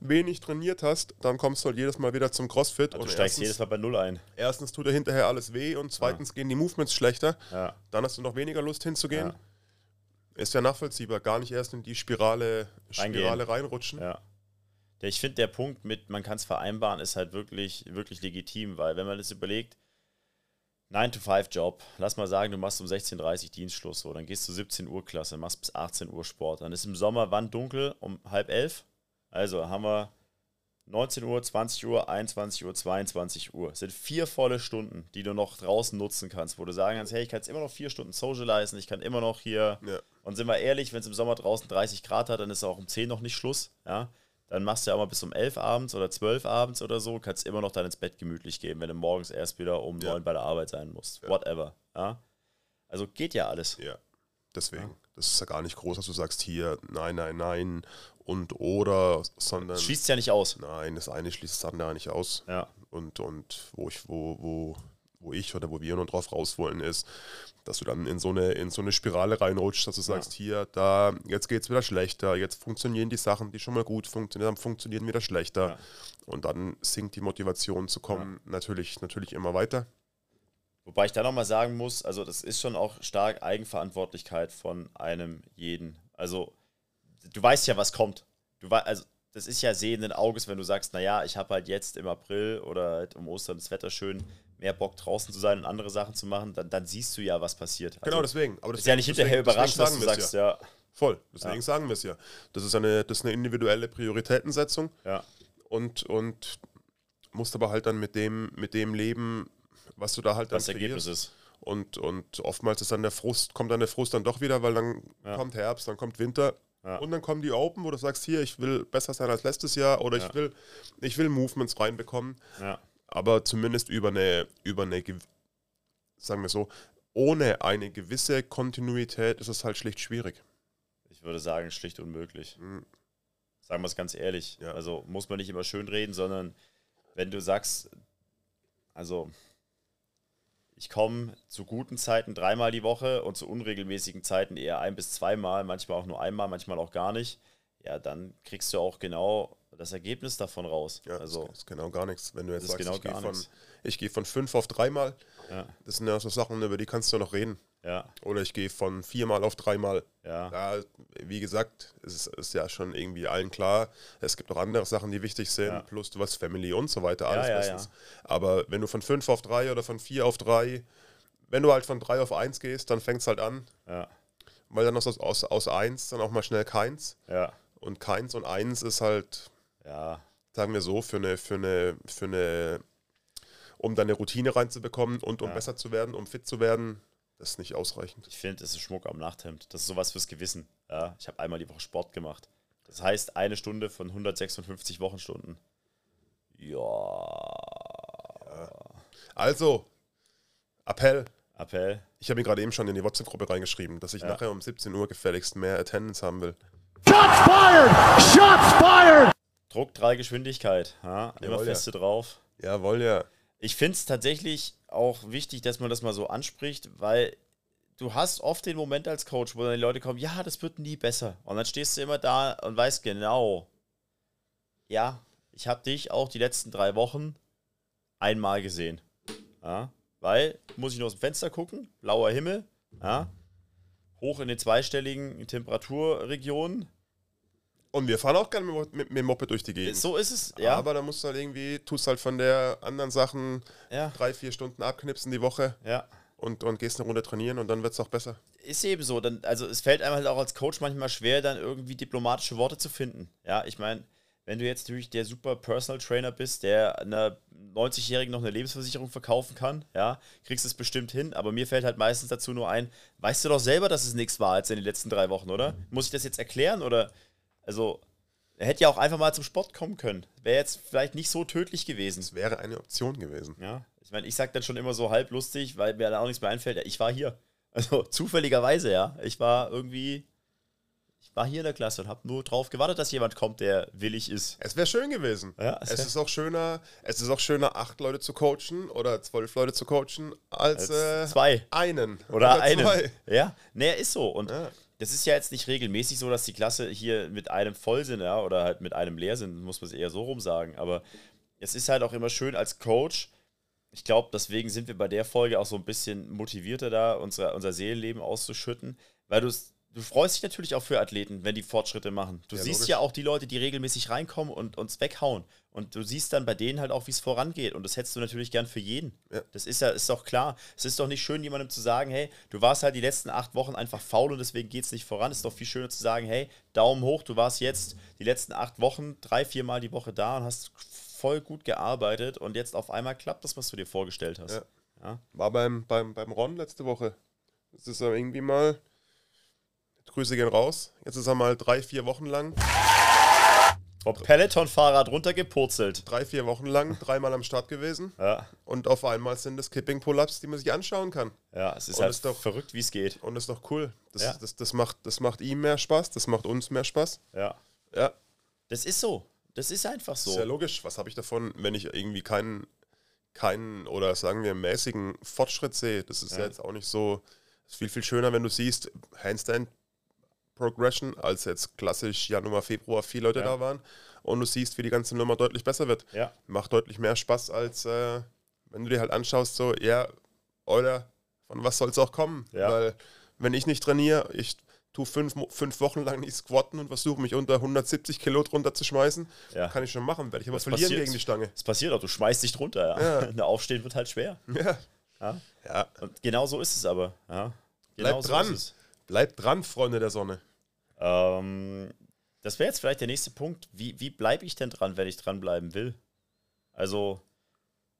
wenig trainiert hast, dann kommst du halt jedes Mal wieder zum CrossFit. du und steigst erstens, jedes Mal bei Null ein. erstens tut dir hinterher alles weh und zweitens gehen die Movements schlechter. Ja. Dann hast du noch weniger Lust hinzugehen. Ja. Ist ja nachvollziehbar, gar nicht erst in die Spirale. Spirale reinrutschen. Ja. Ich finde, der Punkt mit, man kann es vereinbaren, ist halt wirklich, wirklich legitim, weil wenn man das überlegt, 9-to-5-Job, lass mal sagen, du machst um 16.30 Uhr Dienstschluss, so, dann gehst du 17 Uhr Klasse, machst bis 18 Uhr Sport, dann ist im Sommer wann dunkel? Um halb elf? Also haben wir 19 Uhr, 20 Uhr, 21 Uhr, 22 Uhr. Das sind vier volle Stunden, die du noch draußen nutzen kannst, wo du sagen kannst, hey, ich kann jetzt immer noch vier Stunden socialisen, ich kann immer noch hier Ja. und sind wir ehrlich, wenn es im Sommer draußen 30 Grad hat, dann ist auch um 10 noch nicht Schluss. Ja? Dann machst du ja auch mal bis um 11 abends oder 12 abends oder so, kannst immer noch dann ins Bett gemütlich gehen, wenn du morgens erst wieder um Ja. 9 bei der Arbeit sein musst. Ja. Whatever. Ja? Also geht ja alles. Ja, deswegen. Das ist ja gar nicht groß, dass du sagst hier, nein, nein, nein und oder, sondern Das schließt ja nicht aus. nein, das eine schließt das andere nicht aus. Ja. Und, und wo ich, wo, wo wo ich oder wo wir nur drauf raus wollen, ist, dass du dann in so eine, in so eine Spirale reinrutschst, dass du sagst, hier, da, jetzt geht es wieder schlechter, jetzt funktionieren die Sachen, die schon mal gut funktioniert haben, funktionieren wieder schlechter. Ja. Und dann sinkt die Motivation zu kommen natürlich, natürlich immer weiter. Wobei ich da nochmal sagen muss, also das ist schon auch stark Eigenverantwortlichkeit von einem jeden. Also du weißt ja, was kommt. Du weißt, also das ist ja sehenden Auges, wenn du sagst, naja, ich habe halt jetzt im April oder halt um Ostern das Wetter schön, mehr Bock draußen zu sein und andere Sachen zu machen, dann, dann siehst du ja, was passiert. Genau, Also, deswegen. Aber ist ja nicht hinterher überrascht, dass du sagst, ja. ja, Voll, deswegen Ja. sagen wir es ja. Das ist eine, das ist eine individuelle Prioritätensetzung ja, und, und musst aber halt dann mit dem, mit dem leben, was du da halt was dann das Ergebnis ist. Und, und oftmals ist dann der Frust, kommt dann der Frust dann doch wieder, weil dann Ja. kommt Herbst, dann kommt Winter Ja. und dann kommen die Open, wo du sagst, hier, ich will besser sein als letztes Jahr oder Ja. ich will, ich will Movements reinbekommen. Ja, Aber zumindest über eine, über eine, sagen wir so, ohne eine gewisse Kontinuität ist es halt schlicht schwierig. ich würde sagen, schlicht unmöglich. Mhm. Sagen wir es ganz ehrlich. Ja. Also muss man nicht immer schön reden, sondern wenn du sagst, also ich komme zu guten Zeiten dreimal die Woche und zu unregelmäßigen Zeiten eher ein bis zweimal, manchmal auch nur einmal, manchmal auch gar nicht, ja, dann kriegst du auch genau das Ergebnis davon raus. Ja, also, das ist genau gar nichts. Wenn du jetzt sagst, genau ich gehe von, gehe von fünf auf dreimal, ja, das sind ja so Sachen, über die kannst du noch reden. Ja, Oder ich gehe von viermal auf dreimal. ja, Ja, wie gesagt, es ist, ist ja schon irgendwie allen klar. Es gibt auch andere Sachen, die wichtig sind, Ja. plus du hast Family und so weiter, alles ja, bestens. Aber wenn du von fünf auf drei oder von vier auf drei, wenn du halt von drei auf eins gehst, dann fängt es halt an. ja, Weil dann aus, aus, aus eins dann auch mal schnell keins. ja, Und keins und eins ist halt, ja, sagen wir so, für eine, für eine, für eine, um deine Routine reinzubekommen und um besser zu werden, um fit zu werden, das ist nicht ausreichend. Ich finde, es ist Schmuck am Nachthemd. Das ist sowas fürs Gewissen. Ja, ich habe einmal die Woche Sport gemacht. Das heißt, eine Stunde von 156 Wochenstunden. Ja. Also, Appell. Appell. Ich habe mir gerade eben schon in die WhatsApp-Gruppe reingeschrieben, dass ich Ja. nachher um 17 Uhr gefälligst mehr Attendance haben will. Shots fired! Shots fired! Druck 3 Geschwindigkeit. Ja, immer Jawohl, ja. feste drauf. Jawohl, ja. Ich finde es tatsächlich auch wichtig, dass man das mal so anspricht, weil du hast oft den Moment als Coach, wo dann die Leute kommen, ja, das wird nie besser. Und dann stehst du immer da und weißt genau, ja, ich habe dich auch die letzten drei Wochen einmal gesehen. Ja, weil, muss ich nur aus dem Fenster gucken, blauer Himmel, ja, hoch in den zweistelligen Temperaturregionen. Und wir fahren auch gerne mit, mit, mit dem Moped durch die Gegend. So ist es, ja. Aber da musst du halt irgendwie, tust halt von der anderen Sachen ja, drei, vier Stunden abknipsen die Woche ja. und, und gehst eine Runde trainieren und dann wird es auch besser. ist eben so. Dann, also es fällt einem halt auch als Coach manchmal schwer, dann irgendwie diplomatische Worte zu finden. Ja, ich meine, wenn du jetzt natürlich der super Personal Trainer bist, der einer 90-Jährigen noch eine Lebensversicherung verkaufen kann, ja, kriegst du es bestimmt hin. Aber mir fällt halt meistens dazu nur ein, weißt du doch selber, dass es nichts war als in den letzten drei Wochen, oder? Muss ich das jetzt erklären? Oder, also, er hätte ja auch einfach mal zum Sport kommen können. Wäre jetzt vielleicht nicht so tödlich gewesen. Das wäre eine Option gewesen. Ja, ich meine, ich sag dann schon immer so halb lustig, weil mir da auch nichts mehr einfällt. Ja, ich war hier. Also [laughs] zufälligerweise, ja. Ich war irgendwie, ich war hier in der Klasse und habe nur drauf gewartet, dass jemand kommt, der willig ist. Es wäre schön gewesen. Ja, es es ist auch schöner, es ist auch schöner, acht Leute zu coachen oder zwölf Leute zu coachen, als, Als äh, zwei. einen. Oder, einen. zwei. Ja, naja, ist so. Und Ja. Das ist ja jetzt nicht regelmäßig so, dass die Klasse hier mit einem voll sind, ja, oder halt mit einem leer sind, muss man es eher so rum sagen. Aber es ist halt auch immer schön als Coach. Ich glaube, deswegen sind wir bei der Folge auch so ein bisschen motivierter da, unser, unser Seelenleben auszuschütten, weil du Du freust dich natürlich auch für Athleten, wenn die Fortschritte machen. Du Ja, siehst logisch. ja auch die Leute, die regelmäßig reinkommen und uns weghauen. Und du siehst dann bei denen halt auch, wie es vorangeht. Und das hättest du natürlich gern für jeden. Ja. Das ist ja, ist doch klar. Es ist doch nicht schön, jemandem zu sagen, hey, du warst halt die letzten acht Wochen einfach faul und deswegen geht es nicht voran. Es ist doch viel schöner zu sagen, hey, Daumen hoch, du warst jetzt die letzten acht Wochen drei, viermal die Woche da und hast voll gut gearbeitet und jetzt auf einmal klappt das, was du dir vorgestellt hast. Ja. War beim, beim, beim Ron letzte Woche. Das ist irgendwie mal. Grüße gehen raus. Jetzt ist er mal drei, vier Wochen lang. Vom Peloton-Fahrrad runtergepurzelt. Drei, vier Wochen lang, dreimal am Start gewesen. Ja. Und auf einmal sind es Kipping-Pull-Ups, die man sich anschauen kann. Ja, es ist Und halt ist doch- verrückt, wie es geht. Und das ist doch cool. Das, Ja. das, das, macht, das macht ihm mehr Spaß, das macht uns mehr Spaß. Ja. Ja, Das ist so. Das ist einfach so. ist ja logisch. Was habe ich davon, wenn ich irgendwie keinen keinen oder sagen wir mäßigen Fortschritt sehe. Das ist ja. Ja. jetzt auch nicht so. Es ist viel, viel schöner, wenn du siehst, Handstand Progression, als jetzt klassisch Januar, Februar viele Leute Ja. da waren. Und du siehst, wie die ganze Nummer deutlich besser wird. Ja. Macht deutlich mehr Spaß, als äh, wenn du dir halt anschaust, so, ja, oder von was soll es auch kommen? Ja. Weil, wenn ich nicht trainiere, ich tue fünf, fünf Wochen lang nicht squatten und versuche mich unter 170 Kilo drunter zu schmeißen, Ja. kann ich schon machen, werde ich aber Was verlieren passiert? gegen die Stange. Es passiert auch, du schmeißt dich drunter. Ja. [laughs] Der Aufstehen wird halt schwer. Ja. Ja. Und genau so ist es aber. Ja. Genau Bleibt so dran. ist es. Bleibt dran, Freunde der Sonne. Ähm, das wäre jetzt vielleicht der nächste Punkt. Wie, wie bleibe ich denn dran, wenn ich dranbleiben will? Also,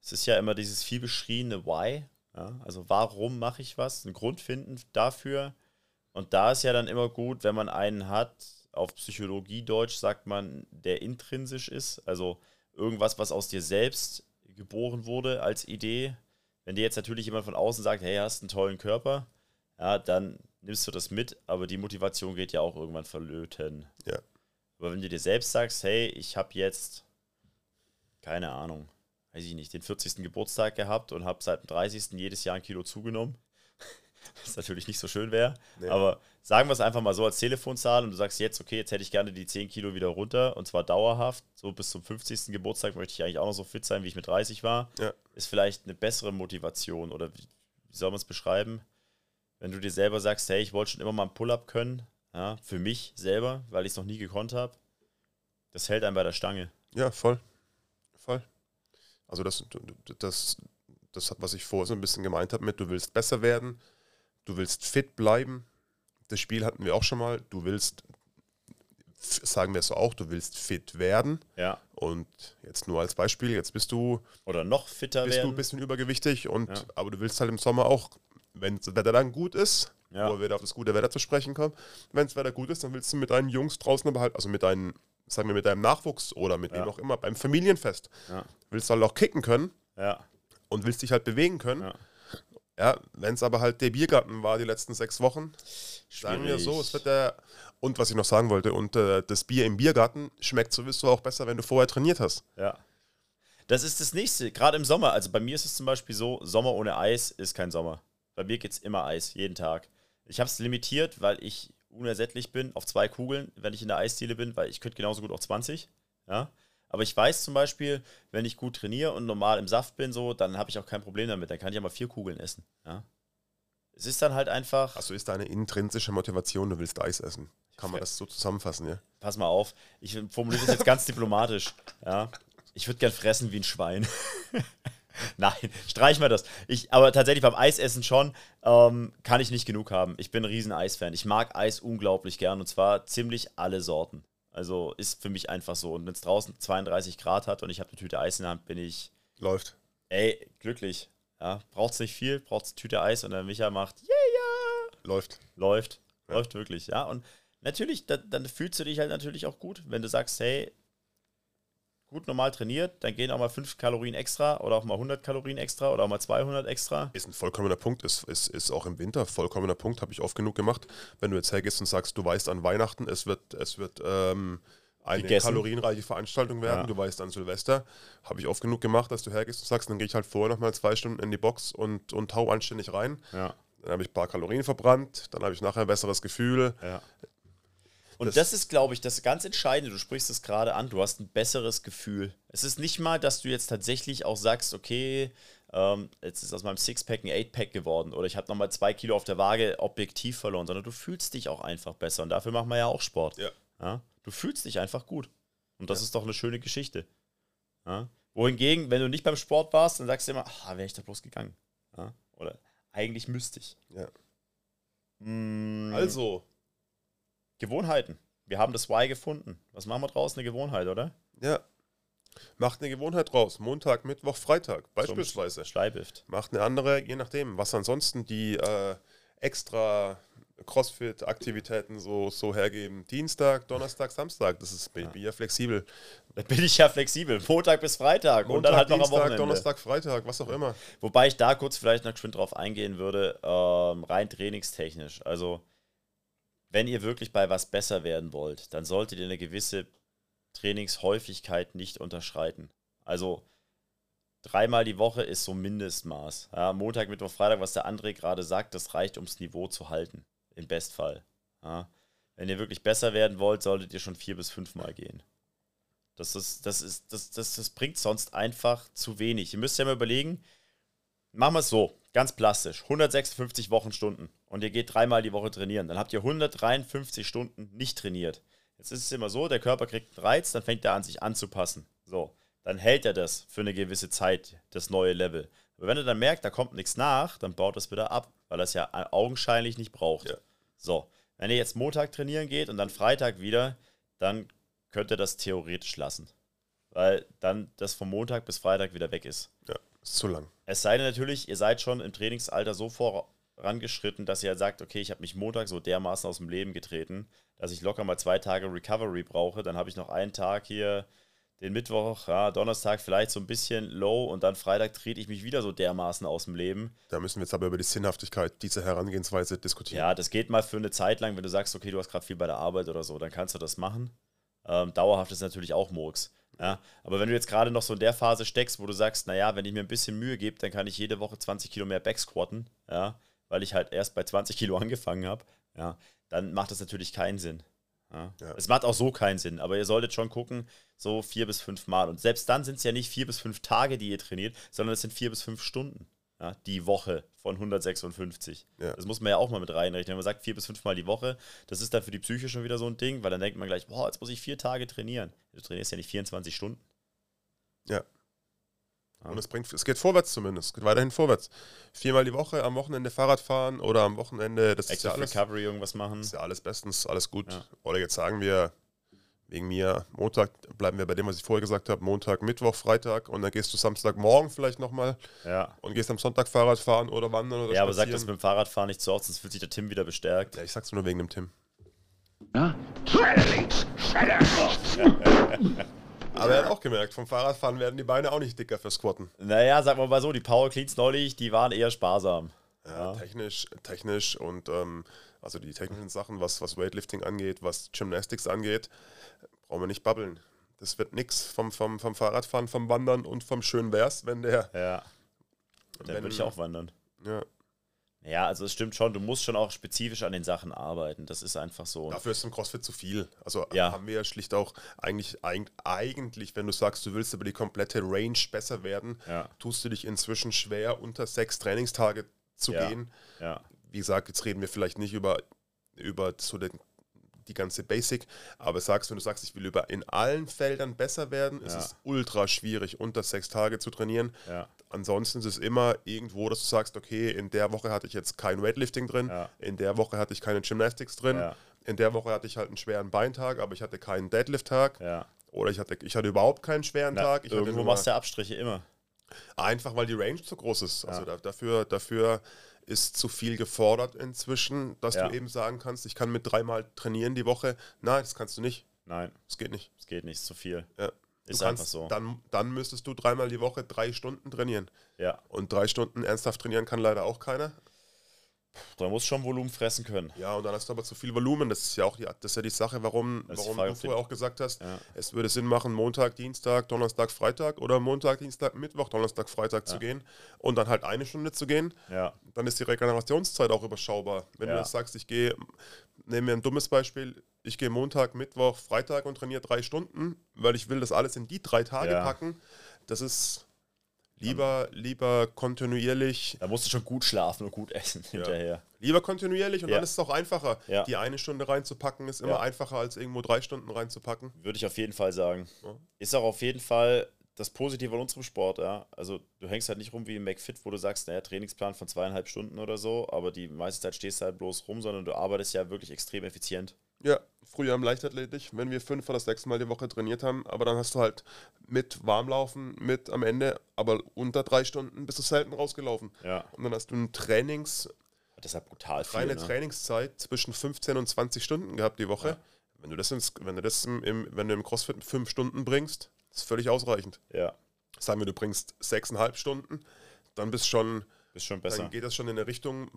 es ist ja immer dieses viel beschriebene Why. Ja? Also, warum mache ich was? Einen Grund finden dafür. Und da ist ja dann immer gut, wenn man einen hat, auf Psychologie-Deutsch sagt man, der intrinsisch ist. Also, irgendwas, was aus dir selbst geboren wurde als Idee. Wenn dir jetzt natürlich jemand von außen sagt, hey, hast einen tollen Körper, ja, dann nimmst du das mit, aber die Motivation geht ja auch irgendwann verlöten. Ja. Aber wenn du dir selbst sagst, hey, ich habe jetzt, keine Ahnung, weiß ich nicht, den 40. Geburtstag gehabt und habe seit dem 30. jedes Jahr ein Kilo zugenommen, [laughs] was natürlich nicht so schön wäre, Nee. aber sagen wir es einfach mal so als Telefonzahl und du sagst jetzt, okay, jetzt hätte ich gerne die 10 Kilo wieder runter und zwar dauerhaft, so bis zum 50. Geburtstag möchte ich eigentlich auch noch so fit sein, wie ich mit 30 war, Ja. ist vielleicht eine bessere Motivation oder wie, wie soll man es beschreiben? Wenn du dir selber sagst, hey, ich wollte schon immer mal einen Pull-up können, ja, für mich selber, weil ich es noch nie gekonnt habe, das hält einen bei der Stange. Ja, voll. Voll. Also das, das, das, was ich vorher so ein bisschen gemeint habe mit, du willst besser werden, du willst fit bleiben. Das Spiel hatten wir auch schon mal. Du willst, sagen wir es so auch, du willst fit werden. Ja. Und jetzt nur als Beispiel, jetzt bist du, Oder noch fitter bist du werden. ein bisschen übergewichtig und Ja. aber du willst halt im Sommer auch, wenn das Wetter dann gut ist, Ja. wo wir wieder auf das gute Wetter zu sprechen kommen, wenn das Wetter gut ist, dann willst du mit deinen Jungs draußen aber halt, also mit deinen, sagen wir mit deinem Nachwuchs oder mit Ja. wem auch immer, beim Familienfest, Ja. willst du halt auch kicken können und willst dich halt bewegen können. Ja. Wenn es aber halt der Biergarten war die letzten sechs Wochen, sagen wir so, es wird der. Und was ich noch sagen wollte, und äh, das Bier im Biergarten schmeckt sowieso auch besser, wenn du vorher trainiert hast. Ja. Das ist das nächste, gerade im Sommer. Also bei mir ist es zum Beispiel so, Sommer ohne Eis ist kein Sommer. Bei mir gibt es immer Eis, jeden Tag. Ich habe es limitiert, weil ich unersättlich bin auf zwei Kugeln, wenn ich in der Eisdiele bin, weil ich könnte genauso gut auf 20. Ja. Aber ich weiß zum Beispiel, wenn ich gut trainiere und normal im Saft bin, so, dann habe ich auch kein Problem damit. Dann kann ich ja mal vier Kugeln essen. Ja. Es ist dann halt einfach. Also ist deine intrinsische Motivation, du willst Eis essen. Kann man das so zusammenfassen, ja? pass mal auf, ich formuliere das jetzt ganz diplomatisch. Ja. Ich würde gern fressen wie ein Schwein. [laughs] [laughs] Nein, streich mal das. Ich, aber tatsächlich beim Eisessen schon ähm, kann ich nicht genug haben. Ich bin ein riesen Eisfan. Ich mag Eis unglaublich gern und zwar ziemlich alle Sorten. Also ist für mich einfach so. Und wenn es draußen 32 Grad hat und ich habe eine Tüte Eis in der Hand, bin ich, Läuft. ey, glücklich. Ja, braucht's nicht viel, braucht's eine Tüte Eis und der Micha macht, yeah, Läuft. läuft. Läuft wirklich, ja. Und natürlich, da, dann fühlst du dich halt natürlich auch gut, wenn du sagst, hey, gut normal trainiert, dann gehen auch mal 5 Kalorien extra oder auch mal 100 Kalorien extra oder auch mal 200 extra. Ist ein vollkommener Punkt, ist, ist, ist auch im Winter vollkommener Punkt, habe ich oft genug gemacht. Wenn du jetzt hergehst und sagst, du weißt an Weihnachten, es wird, es wird ähm, eine Gegessen. kalorienreiche Veranstaltung werden, Ja. du weißt an Silvester, habe ich oft genug gemacht, dass du hergehst und sagst, dann gehe ich halt vorher nochmal zwei Stunden in die Box und, und hau anständig rein. Ja. Dann habe ich ein paar Kalorien verbrannt, dann habe ich nachher ein besseres Gefühl. ja. Und Das- das, ist, glaube ich, das ganz Entscheidende. Du sprichst es gerade an. Du hast ein besseres Gefühl. Es ist nicht mal, dass du jetzt tatsächlich auch sagst, okay, ähm, jetzt ist aus meinem Sixpack ein Eightpack geworden oder ich habe nochmal zwei Kilo auf der Waage objektiv verloren, sondern du fühlst dich auch einfach besser. Und dafür machen wir ja auch Sport. Ja. Ja? Du fühlst dich einfach gut. Und das ist doch eine schöne Geschichte. Ja? Wohingegen, wenn du nicht beim Sport warst, dann sagst du immer, ah, wäre ich da bloß gegangen. Ja? Oder eigentlich müsste ich. Ja. Also, Gewohnheiten. Wir haben das Why gefunden. Was machen wir draus? Eine Gewohnheit, oder? ja. Macht eine Gewohnheit raus. Montag, Mittwoch, Freitag beispielsweise. Schleibift. Macht eine andere, je nachdem, was ansonsten die äh, extra Crossfit-Aktivitäten so, so hergeben. Dienstag, Donnerstag, Samstag, das ist bin ja flexibel. Da bin ich ja flexibel. Montag bis Freitag. und dann halt noch am Dienstag, Wochenende. Donnerstag, Freitag, was auch immer. Wobei ich da kurz vielleicht noch geschwind drauf eingehen würde, ähm, rein trainingstechnisch. Also, wenn ihr wirklich bei was besser werden wollt, dann solltet ihr eine gewisse Trainingshäufigkeit nicht unterschreiten. Also, dreimal die Woche ist so Mindestmaß. Ja, Montag, Mittwoch, Freitag, was der André gerade sagt, das reicht, ums Niveau zu halten. Im Bestfall. Ja. Wenn ihr wirklich besser werden wollt, solltet ihr schon vier bis fünfmal gehen. Das, ist, das, ist, das, das, das bringt sonst einfach zu wenig. Ihr müsst ja mal überlegen, machen wir es so, ganz plastisch, 156 Wochenstunden und ihr geht dreimal die Woche trainieren, dann habt ihr 153 Stunden nicht trainiert. Jetzt ist es immer so, der Körper kriegt einen Reiz, dann fängt er an, sich anzupassen. So, dann hält er das für eine gewisse Zeit, das neue Level. Aber wenn er dann merkt, da kommt nichts nach, dann baut es wieder ab, weil er es ja augenscheinlich nicht braucht. Ja. So, wenn ihr jetzt Montag trainieren geht und dann Freitag wieder, dann könnt ihr das theoretisch lassen. Weil dann das vom Montag bis Freitag wieder weg ist. Ja, ist zu lang. Es sei denn natürlich, ihr seid schon im Trainingsalter so vorangeschritten, dass ihr halt sagt, okay, ich habe mich Montag so dermaßen aus dem Leben getreten, dass ich locker mal zwei Tage Recovery brauche. Dann habe ich noch einen Tag hier, den Mittwoch, ja, Donnerstag vielleicht so ein bisschen low und dann Freitag trete ich mich wieder so dermaßen aus dem Leben. Da müssen wir jetzt aber über die Sinnhaftigkeit dieser Herangehensweise diskutieren. Ja, das geht mal für eine Zeit lang, wenn du sagst, okay, du hast gerade viel bei der Arbeit oder so, dann kannst du das machen. Ähm, dauerhaft ist natürlich auch Murks. Ja, aber wenn du jetzt gerade noch so in der Phase steckst, wo du sagst, naja, wenn ich mir ein bisschen Mühe gebe, dann kann ich jede Woche 20 Kilo mehr Backsquatten, ja, weil ich halt erst bei 20 Kilo [laughs] angefangen habe, ja, dann macht das natürlich keinen Sinn. Ja. Ja. Es macht auch so keinen Sinn, aber ihr solltet schon gucken, so vier bis fünf Mal. Und selbst dann sind es ja nicht vier bis fünf Tage, die ihr trainiert, sondern es sind vier bis fünf Stunden. Ja, die Woche von 156. Ja. Das muss man ja auch mal mit reinrechnen. Wenn man sagt, vier bis fünf Mal die Woche, das ist dann für die Psyche schon wieder so ein Ding, weil dann denkt man gleich, boah, jetzt muss ich vier Tage trainieren. Du trainierst ja nicht 24 Stunden. Ja. Und es bringt, es geht vorwärts zumindest, es geht weiterhin vorwärts. Viermal die Woche am Wochenende Fahrrad fahren oder am Wochenende, das ist ja, Active alles, Recovery irgendwas machen. ist ja alles bestens, alles gut. Ja. Oder jetzt sagen wir, wegen mir, Montag bleiben wir bei dem, was ich vorher gesagt habe, Montag, Mittwoch, Freitag und dann gehst du Samstagmorgen vielleicht nochmal Ja. und gehst am Sonntag Fahrrad fahren oder wandern oder Ja, aber sag das spazieren. mit dem Fahrradfahren nicht so oft, sonst fühlt sich der Tim wieder bestärkt. Ja, ich sag's nur wegen dem Tim. Ja? [laughs] Aber er hat auch gemerkt, vom Fahrradfahren werden die Beine auch nicht dicker für Squatten. Naja, sagen wir mal so, die Power Cleans neulich, die waren eher sparsam. Ja, technisch, technisch und ähm, also die technischen Sachen, was, was Weightlifting angeht, was Gymnastics angeht, brauchen wir nicht babbeln. Das wird nix vom, vom, vom Fahrradfahren, vom Wandern und vom schönen Wär's, wenn der. Ja. Dann Wenn- würde ich auch wandern. Ja, Ja, also es stimmt schon, du musst schon auch spezifisch an den Sachen arbeiten. Das ist einfach so. dafür ist im CrossFit zu viel. Also Ja. haben wir ja schlicht auch eigentlich, eig- eigentlich, wenn du sagst, du willst über die komplette Range besser werden, Ja. tust du dich inzwischen schwer, unter sechs Trainingstage zu Ja. gehen. Ja. wie gesagt, jetzt reden wir vielleicht nicht über, über so den, die ganze Basic, aber sagst, wenn du sagst, ich will über in allen Feldern besser werden, ist es ultra schwierig, unter sechs Tage zu trainieren. Ja. Ansonsten ist es immer irgendwo, dass du sagst, okay, in der Woche hatte ich jetzt kein Weightlifting drin, Ja. in der Woche hatte ich keine Gymnastics drin, Ja. in der Woche hatte ich halt einen schweren Beintag, aber ich hatte keinen Deadlift-Tag. Ja. Oder ich hatte, ich hatte überhaupt keinen schweren Na, Tag. Ich irgendwo machst du Abstriche immer. Einfach weil die Range zu groß ist. Also da, dafür, dafür ist zu viel gefordert inzwischen, dass du eben sagen kannst, ich kann mit dreimal trainieren die Woche. Nein, das kannst du nicht. Nein, Das geht nicht. es geht nicht, ist zu viel. Ja. Ist du einfach kannst, so. Dann, dann müsstest du dreimal die Woche drei Stunden trainieren. Ja, Und drei Stunden ernsthaft trainieren kann leider auch keiner. Da musst schon Volumen fressen können. Ja, und dann hast du aber zu viel Volumen. Das ist ja auch die, das ist ja die Sache, warum, Das warum Frage, du vorher auch gesagt hast, Ja. es würde Sinn machen, Montag, Dienstag, Donnerstag, Freitag oder Montag, Dienstag, Mittwoch, Donnerstag, Freitag zu gehen und dann halt eine Stunde zu gehen. Ja, dann ist die Regenerationszeit auch überschaubar. Wenn Ja. du jetzt sagst, ich gehe, nehmen wir ein dummes Beispiel, ich gehe Montag, Mittwoch, Freitag und trainiere drei Stunden, weil ich will das alles in die drei Tage Ja. packen, das ist lieber, lieber kontinuierlich, da musst du schon gut schlafen und gut essen hinterher. lieber kontinuierlich und Ja. dann ist es auch einfacher. Ja. Die eine Stunde reinzupacken ist immer Ja. einfacher als irgendwo drei Stunden reinzupacken. Würde ich auf jeden Fall sagen. Ja. Ist auch auf jeden Fall das Positive an unserem Sport, ja. Also du hängst halt nicht rum wie im McFit, wo du sagst, naja, Trainingsplan von zweieinhalb Stunden oder so, aber die meiste Zeit stehst du halt bloß rum, sondern du arbeitest ja wirklich extrem effizient. Ja, früher im Leichtathletik, wenn wir fünf oder sechs Mal die Woche trainiert haben, aber dann hast du halt mit Warmlaufen, mit am Ende, aber unter drei Stunden bist du selten rausgelaufen. Ja. Und dann hast du ein Trainings, Das ist halt brutal viel. reine ne? Trainingszeit zwischen 15 und 20 Stunden gehabt die Woche. Ja. Wenn du das, ins, wenn du das im, im, wenn du im CrossFit fünf Stunden bringst, ist völlig ausreichend. Ja, Sagen wir, du bringst sechseinhalb Stunden, dann bist schon, ist schon besser. dann geht das schon in eine Richtung,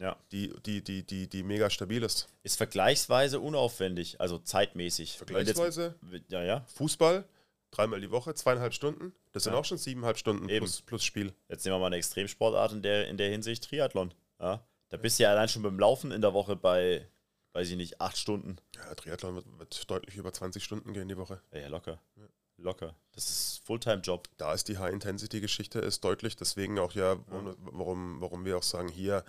Ja. die, die, die, die, die mega stabil ist. Ist vergleichsweise unaufwendig, also zeitmäßig. Wenn jetzt- Vergleichsweise Ja, ja. Fußball, dreimal die Woche, zweieinhalb Stunden. Das sind Ja. auch schon siebeneinhalb Stunden Eben. plus, plus Spiel. Jetzt nehmen wir mal eine Extremsportart in der, in der Hinsicht Triathlon. Ja? Da bist du ja allein schon beim Laufen in der Woche bei, weiß ich nicht, acht Stunden. Ja, Triathlon wird, wird deutlich über 20 Stunden gehen die Woche. Ja, locker. Locker. Das ist Fulltime-Job. Da ist die High-Intensity-Geschichte ist deutlich, deswegen auch ja, warum, warum wir auch sagen, hier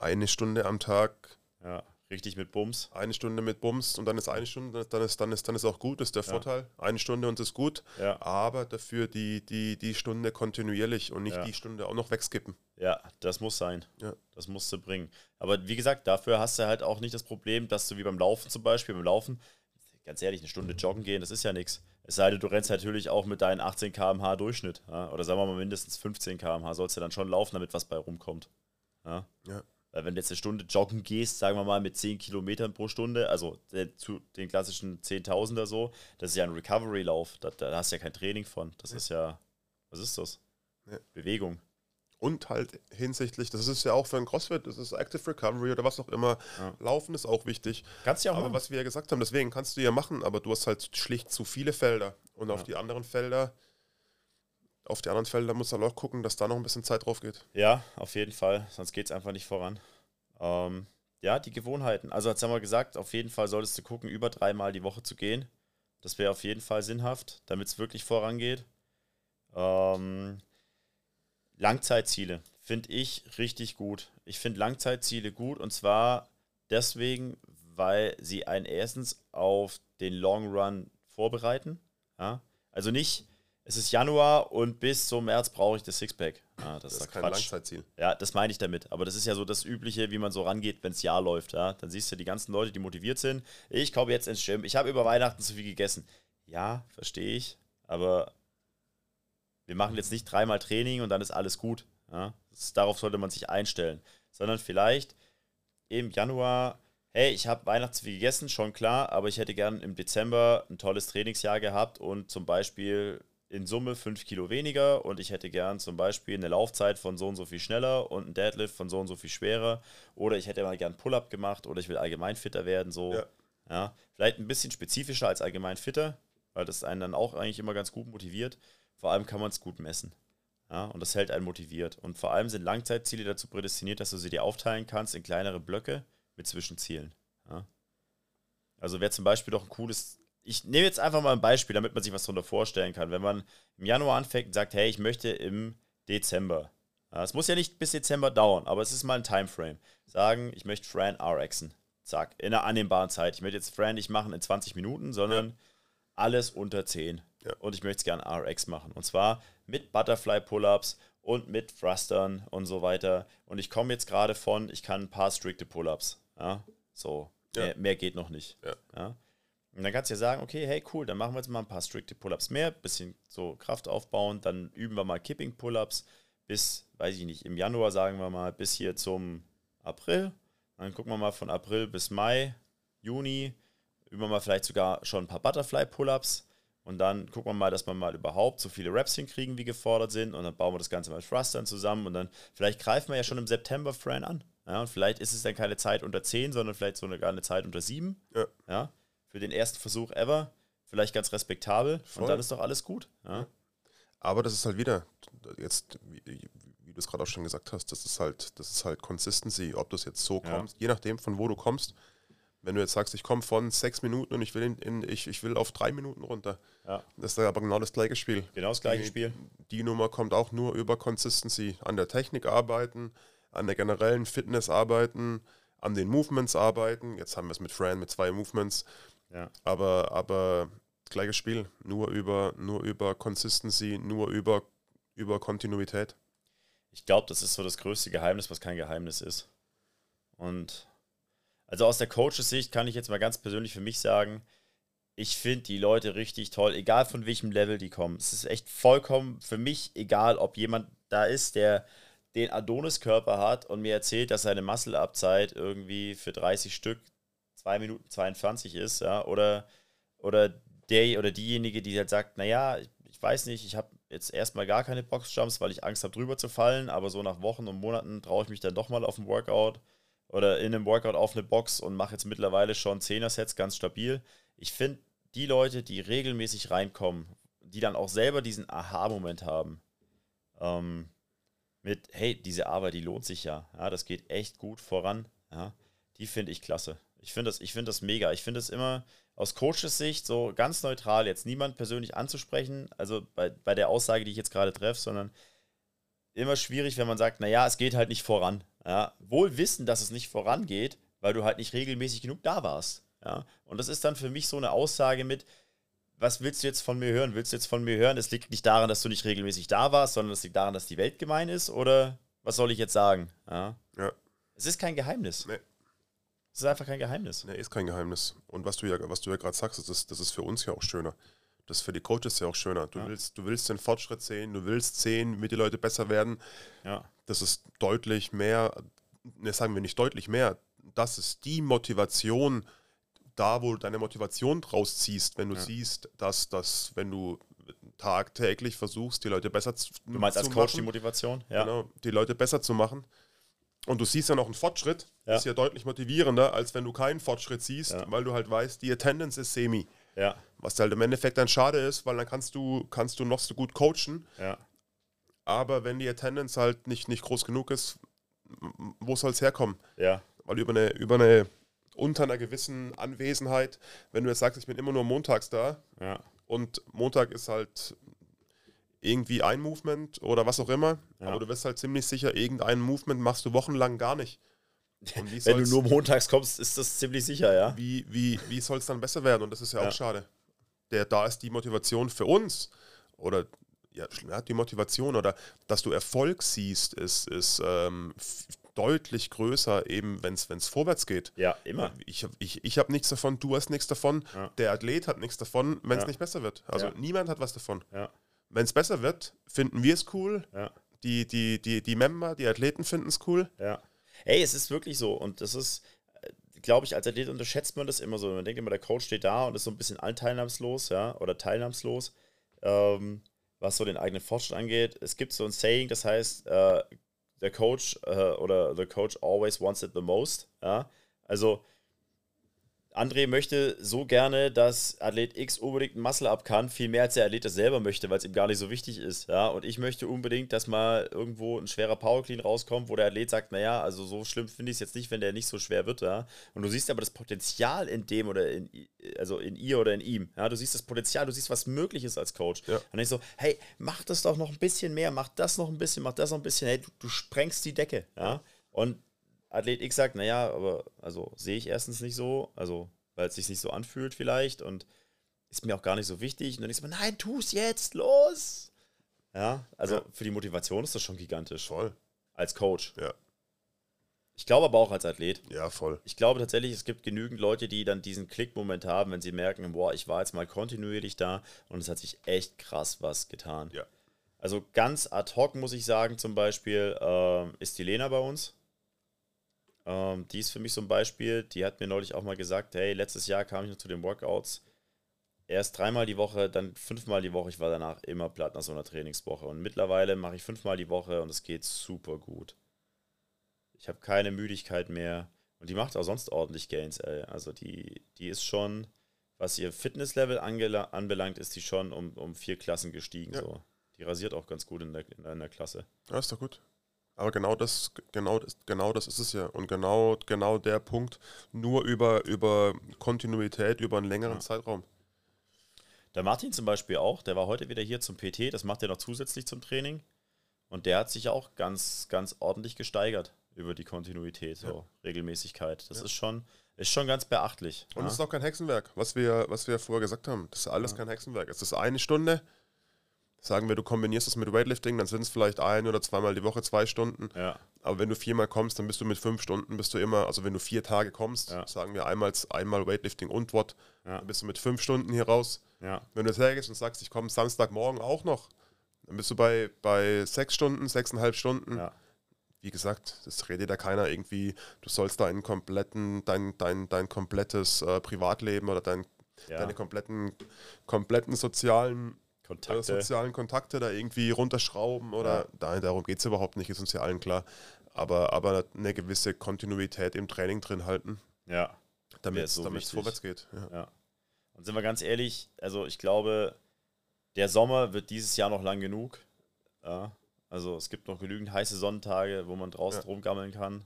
eine Stunde am Tag, Ja, richtig mit Bums. eine Stunde mit Bums und dann ist eine Stunde, dann ist, dann ist, dann ist auch gut, das ist der Vorteil. Eine Stunde und ist gut, Ja. aber dafür die, die, die Stunde kontinuierlich und nicht Ja. die Stunde auch noch wegskippen. Ja, das muss sein. Ja. Das musst du bringen. Aber wie gesagt, dafür hast du halt auch nicht das Problem, dass du wie beim Laufen zum Beispiel, beim Laufen, ganz ehrlich, eine Stunde joggen gehen, das ist ja nichts. Es sei denn, du rennst natürlich auch mit deinen 18 km/h Durchschnitt. Ja? Oder sagen wir mal mindestens 15 km/h sollst du dann schon laufen, damit was bei rumkommt. Ja? Ja. Weil wenn du jetzt eine Stunde joggen gehst, sagen wir mal mit 10 Kilometern pro Stunde, also zu den klassischen 10.000er so, das ist ja ein Recovery-Lauf. Da, da hast du ja kein Training von. Das ist ja, was ist das? Ja. Bewegung. Und halt hinsichtlich, das ist ja auch für ein CrossFit, das ist Active Recovery oder was auch immer. Ja. Laufen ist auch wichtig. Kannst du ja auch Aber machen. was wir ja gesagt haben, deswegen kannst du ja machen, aber du hast halt schlicht zu viele Felder. Und auf Ja. die anderen Felder, auf die anderen Felder du halt auch gucken, dass da noch ein bisschen Zeit drauf geht. Ja, auf jeden Fall, sonst geht es einfach nicht voran. Ähm, ja, die Gewohnheiten. Also, jetzt haben wir gesagt, auf jeden Fall solltest du gucken, über dreimal die Woche zu gehen. Das wäre auf jeden Fall sinnhaft, damit es wirklich vorangeht. Ähm, Langzeitziele finde ich richtig gut. Ich finde Langzeitziele gut und zwar deswegen, weil sie einen erstens auf den Long Run vorbereiten. Ja? Also nicht, es ist Januar und bis zum März brauche ich das Sixpack. Ah, das, Das ist ist kein Quatsch. Langzeitziel. Ja, das meine ich damit. Aber das ist ja so das Übliche, wie man so rangeht, wenn es Jahr läuft. Ja? Dann siehst du die ganzen Leute, die motiviert sind. Ich komme jetzt ins Gym. Ich habe über Weihnachten zu viel gegessen. Ja, verstehe ich. Aber wir machen jetzt nicht dreimal Training und dann ist alles gut. Ja? Das, darauf sollte man sich einstellen. Sondern vielleicht im Januar, hey, ich habe Weihnachten zu viel gegessen, schon klar, aber ich hätte gern im Dezember ein tolles Trainingsjahr gehabt und zum Beispiel in Summe 5 Kilo weniger und ich hätte gern zum Beispiel eine Laufzeit von so und so viel schneller und ein Deadlift von so und so viel schwerer oder ich hätte mal gern Pull-Up gemacht oder ich will allgemein fitter werden, so. Ja. Ja. Vielleicht ein bisschen spezifischer als allgemein fitter, weil das einen dann auch eigentlich immer ganz gut motiviert. Vor allem kann man es gut messen. Ja, und das hält einen motiviert. Und vor allem sind Langzeitziele dazu prädestiniert, dass du sie dir aufteilen kannst in kleinere Blöcke mit Zwischenzielen. Ja. Also wäre zum Beispiel doch ein cooles. Ich nehme jetzt einfach mal ein Beispiel, damit man sich was darunter vorstellen kann. Wenn man im Januar anfängt und sagt, hey, ich möchte im Dezember. Ja, es muss ja nicht bis Dezember dauern, aber es ist mal ein Timeframe. Sagen, ich möchte Fran RXen. Zack, in einer annehmbaren Zeit. Ich möchte jetzt Fran nicht machen in 20 Minuten, sondern alles unter 10. Ja. Und ich möchte es gerne RX machen. Und zwar mit Butterfly-Pull-Ups und mit Thrustern und so weiter. Und ich komme jetzt gerade von, ich kann ein paar strikte Pull-Ups. Ja, so. Ja. Mehr, mehr geht noch nicht. Ja. Und dann kannst du ja sagen, okay, hey, cool, dann machen wir jetzt mal ein paar strikte Pull-Ups mehr, bisschen so Kraft aufbauen, dann üben wir mal Kipping Pull-Ups bis, weiß ich nicht, im Januar sagen wir mal, bis hier zum April. Dann gucken wir mal von April bis Mai, Juni, üben wir mal vielleicht sogar schon ein paar Butterfly Pull-Ups und dann gucken wir mal, dass wir mal überhaupt so viele Reps hinkriegen, wie gefordert sind und dann bauen wir das Ganze mal Thrustern zusammen und dann vielleicht greifen wir ja schon im September Fran an. Ja, und vielleicht ist es dann keine Zeit unter 10, sondern vielleicht so eine, gar eine Zeit unter 7. Ja. Ja, für den ersten Versuch ever. Vielleicht ganz respektabel. Voll. Und dann ist doch alles gut. Ja. Aber das ist halt wieder, jetzt, wie, wie du es gerade auch schon gesagt hast, das ist halt, das ist halt Consistency, ob du es jetzt so Ja. kommst, je nachdem von wo du kommst. Wenn du jetzt sagst, ich komme von sechs Minuten und ich will in, in, ich, ich will auf drei Minuten runter, ja. das ist aber genau das gleiche Spiel. Genau das gleiche Die- Spiel. Die Nummer kommt auch nur über Consistency. An der Technik arbeiten, an der generellen Fitness arbeiten, an den Movements arbeiten. Jetzt haben wir es mit Fran mit zwei Movements. Ja. Aber, aber gleiches Spiel. Nur über, nur über Consistency, nur über, über Kontinuität. Ich glaube, das ist so das größte Geheimnis, was kein Geheimnis ist. Und also aus der Coaches-Sicht kann ich jetzt mal ganz persönlich für mich sagen, ich finde die Leute richtig toll, egal von welchem Level die kommen. Es ist echt vollkommen für mich egal, ob jemand da ist, der den Adonis-Körper hat und mir erzählt, dass seine Muscle-Up-Zeit irgendwie für 30 Stück 2 Minuten 22 ist, ja, oder, oder der oder diejenige, die halt sagt, naja, ich, weiß nicht, ich habe jetzt erstmal gar keine Boxjumps, weil ich Angst habe, drüber zu fallen, aber so nach Wochen und Monaten traue ich mich dann doch mal auf ein Workout oder in einem Workout auf eine Box und mache jetzt mittlerweile schon 10er-Sets ganz stabil. Ich finde, die Leute, die regelmäßig reinkommen, die dann auch selber diesen Aha-Moment haben. Ähm, mit, hey, diese Arbeit, die lohnt sich ja. Ja, das geht echt gut voran. Ja, die finde ich klasse. Ich finde das, find das mega. Ich finde es immer aus Coaches Sicht so ganz neutral, jetzt niemand persönlich anzusprechen, also bei, bei der Aussage, die ich jetzt gerade treffe, sondern immer schwierig, wenn man sagt, naja, es geht halt nicht voran. Ja, wohl wissen, dass es nicht vorangeht, weil du halt nicht regelmäßig genug da warst. Ja, und das ist dann für mich so eine Aussage mit, was willst du jetzt von mir hören? Willst du jetzt von mir hören, es liegt nicht daran, dass du nicht regelmäßig da warst, sondern es liegt daran, dass die Welt gemein ist? Oder was soll ich jetzt sagen? Ja. Ja. Es ist kein Geheimnis. Nee. Es ist einfach kein Geheimnis. Nee, ist kein Geheimnis. Und was du ja, was du ja gerade sagst, das ist, das ist für uns ja auch schöner. Das ist für die Coaches ja auch schöner. Du, Ja. willst, du willst den Fortschritt sehen, du willst sehen, wie die Leute besser werden. Ja. Das ist deutlich mehr, ne, sagen wir nicht deutlich mehr, das ist die Motivation, da wo du deine Motivation draus ziehst, wenn du Ja. siehst, dass das, wenn du tagtäglich versuchst, die Leute besser zu Du meinst als Coach die machen, Motivation? Ja. Genau, die Leute besser zu machen. Und du siehst ja noch einen Fortschritt, Ja. ist ja deutlich motivierender, als wenn du keinen Fortschritt siehst, Ja. weil du halt weißt, die Attendance ist semi. Ja. Was halt im Endeffekt dann schade ist, weil dann kannst du, kannst du noch so gut coachen, Ja. aber wenn die Attendance halt nicht, nicht groß genug ist, wo soll es herkommen? Ja. Weil über eine, über eine, unter einer gewissen Anwesenheit, wenn du jetzt sagst, ich bin immer nur montags da Ja. und Montag ist halt irgendwie ein Movement oder was auch immer, Ja. aber du wirst halt ziemlich sicher, irgendein Movement machst du wochenlang gar nicht. [laughs] Wenn du nur montags kommst, ist das ziemlich sicher, ja. wie, wie, wie soll es dann besser werden? Und das ist ja, Ja. auch schade. Der, da ist die Motivation für uns oder ja, die Motivation oder dass du Erfolg siehst, ist, ist ähm, deutlich größer, eben wenn es vorwärts geht. Ja, immer. Ich, hab- ich, ich habe nichts davon, du hast nichts davon, Ja. der Athlet hat nichts davon, wenn es Ja. nicht besser wird. Also niemand hat was davon. Ja. Wenn es besser wird, finden wir es cool. Ja. Die, die, die, die Member, die Athleten finden es cool. Ja. Ey, es ist wirklich so. Und das ist, glaube ich, als Athlet unterschätzt man das immer so. Man denkt immer, der Coach steht da und ist so ein bisschen anteilnahmslos, ja, oder teilnahmslos, ähm, was so den eigenen Fortschritt angeht. Es gibt so ein Saying, das heißt, äh, der Coach äh, oder the coach always wants it the most, ja. Also, André möchte so gerne, dass Athlet X unbedingt ein Muscle-Up kann, viel mehr als der Athlet das selber möchte, weil es ihm gar nicht so wichtig ist. Ja? Und ich möchte unbedingt, dass mal irgendwo ein schwerer Power Clean rauskommt, wo der Athlet sagt, naja, also so schlimm finde ich es jetzt nicht, wenn der nicht so schwer wird. Ja? Und du siehst aber das Potenzial in dem oder in, also in ihr oder in ihm. Ja? Du siehst das Potenzial, du siehst, was möglich ist als Coach. Ja. Und ich so, hey, mach das doch noch ein bisschen mehr, mach das noch ein bisschen, mach das noch ein bisschen, hey, du, du sprengst die Decke. Ja? Und Athlet X sagt, naja, aber also sehe ich erstens nicht so, also weil es sich nicht so anfühlt vielleicht und ist mir auch gar nicht so wichtig. Und dann ist man, nein, tu es jetzt, los! Ja, also Ja. für die Motivation ist das schon gigantisch. Voll. Als Coach. Ja. Ich glaube aber auch als Athlet. Ja, voll. Ich glaube tatsächlich, es gibt genügend Leute, die dann diesen Klickmoment haben, wenn sie merken, boah, ich war jetzt mal kontinuierlich da und es hat sich echt krass was getan. Ja. Also ganz ad hoc muss ich sagen, zum Beispiel ähm, ist die Lena bei uns. Ähm, die ist für mich so ein Beispiel. Die hat mir neulich auch mal gesagt, hey, letztes Jahr kam ich noch zu den Workouts. Erst dreimal die Woche, dann fünfmal die Woche. Ich war danach immer platt nach so einer Trainingswoche. Und mittlerweile mache ich fünfmal die Woche und es geht super gut. Ich habe keine Müdigkeit mehr. Und die macht auch sonst ordentlich Gains, ey. Also die, die ist schon, was ihr Fitnesslevel anbelangt, ist die schon um, um vier Klassen gestiegen. Ja. So. Die rasiert auch ganz gut in der, in der Klasse. Ja, ist doch gut. Aber genau das, genau, das- genau das ist es ja. Und genau, genau der Punkt, nur über, über Kontinuität, über einen längeren Ja. Zeitraum. Der Martin zum Beispiel auch, der war heute wieder hier zum PT, das macht er noch zusätzlich zum Training. Und der hat sich auch ganz, ganz ordentlich gesteigert über die Kontinuität, so Regelmäßigkeit. Das Ja. ist schon, ist schon ganz beachtlich. Und ja. es ist auch kein Hexenwerk, was wir, was wir vorher gesagt haben. Das ist alles kein Hexenwerk. Es ist eine Stunde. Sagen wir, du kombinierst es mit Weightlifting, dann sind es vielleicht ein oder zweimal die Woche zwei Stunden. ja, Aber wenn du viermal kommst, dann bist du mit fünf Stunden, bist du immer, also wenn du vier Tage kommst, Ja. sagen wir einmal, einmal Weightlifting und Watt, Ja. dann bist du mit fünf Stunden hier raus. ja, Wenn du jetzt hergehst und sagst, ich komme Samstagmorgen auch noch, dann bist du bei, bei sechs Stunden, sechseinhalb Stunden. Wie gesagt, das redet da keiner irgendwie, du sollst deinen kompletten, dein, dein, dein komplettes äh, Privatleben oder dein, ja. deine kompletten, kompletten sozialen, Kontakte. sozialen Kontakte da irgendwie runterschrauben oder Ja. nein, darum geht es überhaupt nicht, ist uns ja allen klar. Aber, aber eine gewisse Kontinuität im Training drin halten, Ja, damit so es wichtig. vorwärts geht. Ja. ja. Und sind wir ganz ehrlich, also ich glaube, der Sommer wird dieses Jahr noch lang genug. Ja, also es gibt noch genügend heiße Sonnentage, wo man draußen Ja. rumgammeln kann,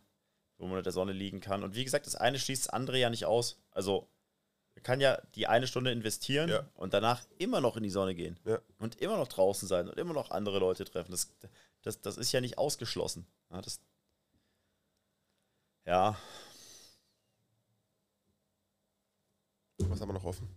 wo man in der Sonne liegen kann. Und wie gesagt, das eine schließt das andere ja nicht aus. Also kann ja die eine Stunde investieren Ja. und danach immer noch in die Sonne gehen. Ja. Und immer noch draußen sein und immer noch andere Leute treffen. Das, das, das ist ja nicht ausgeschlossen. Ja, das, ja Was haben wir noch offen?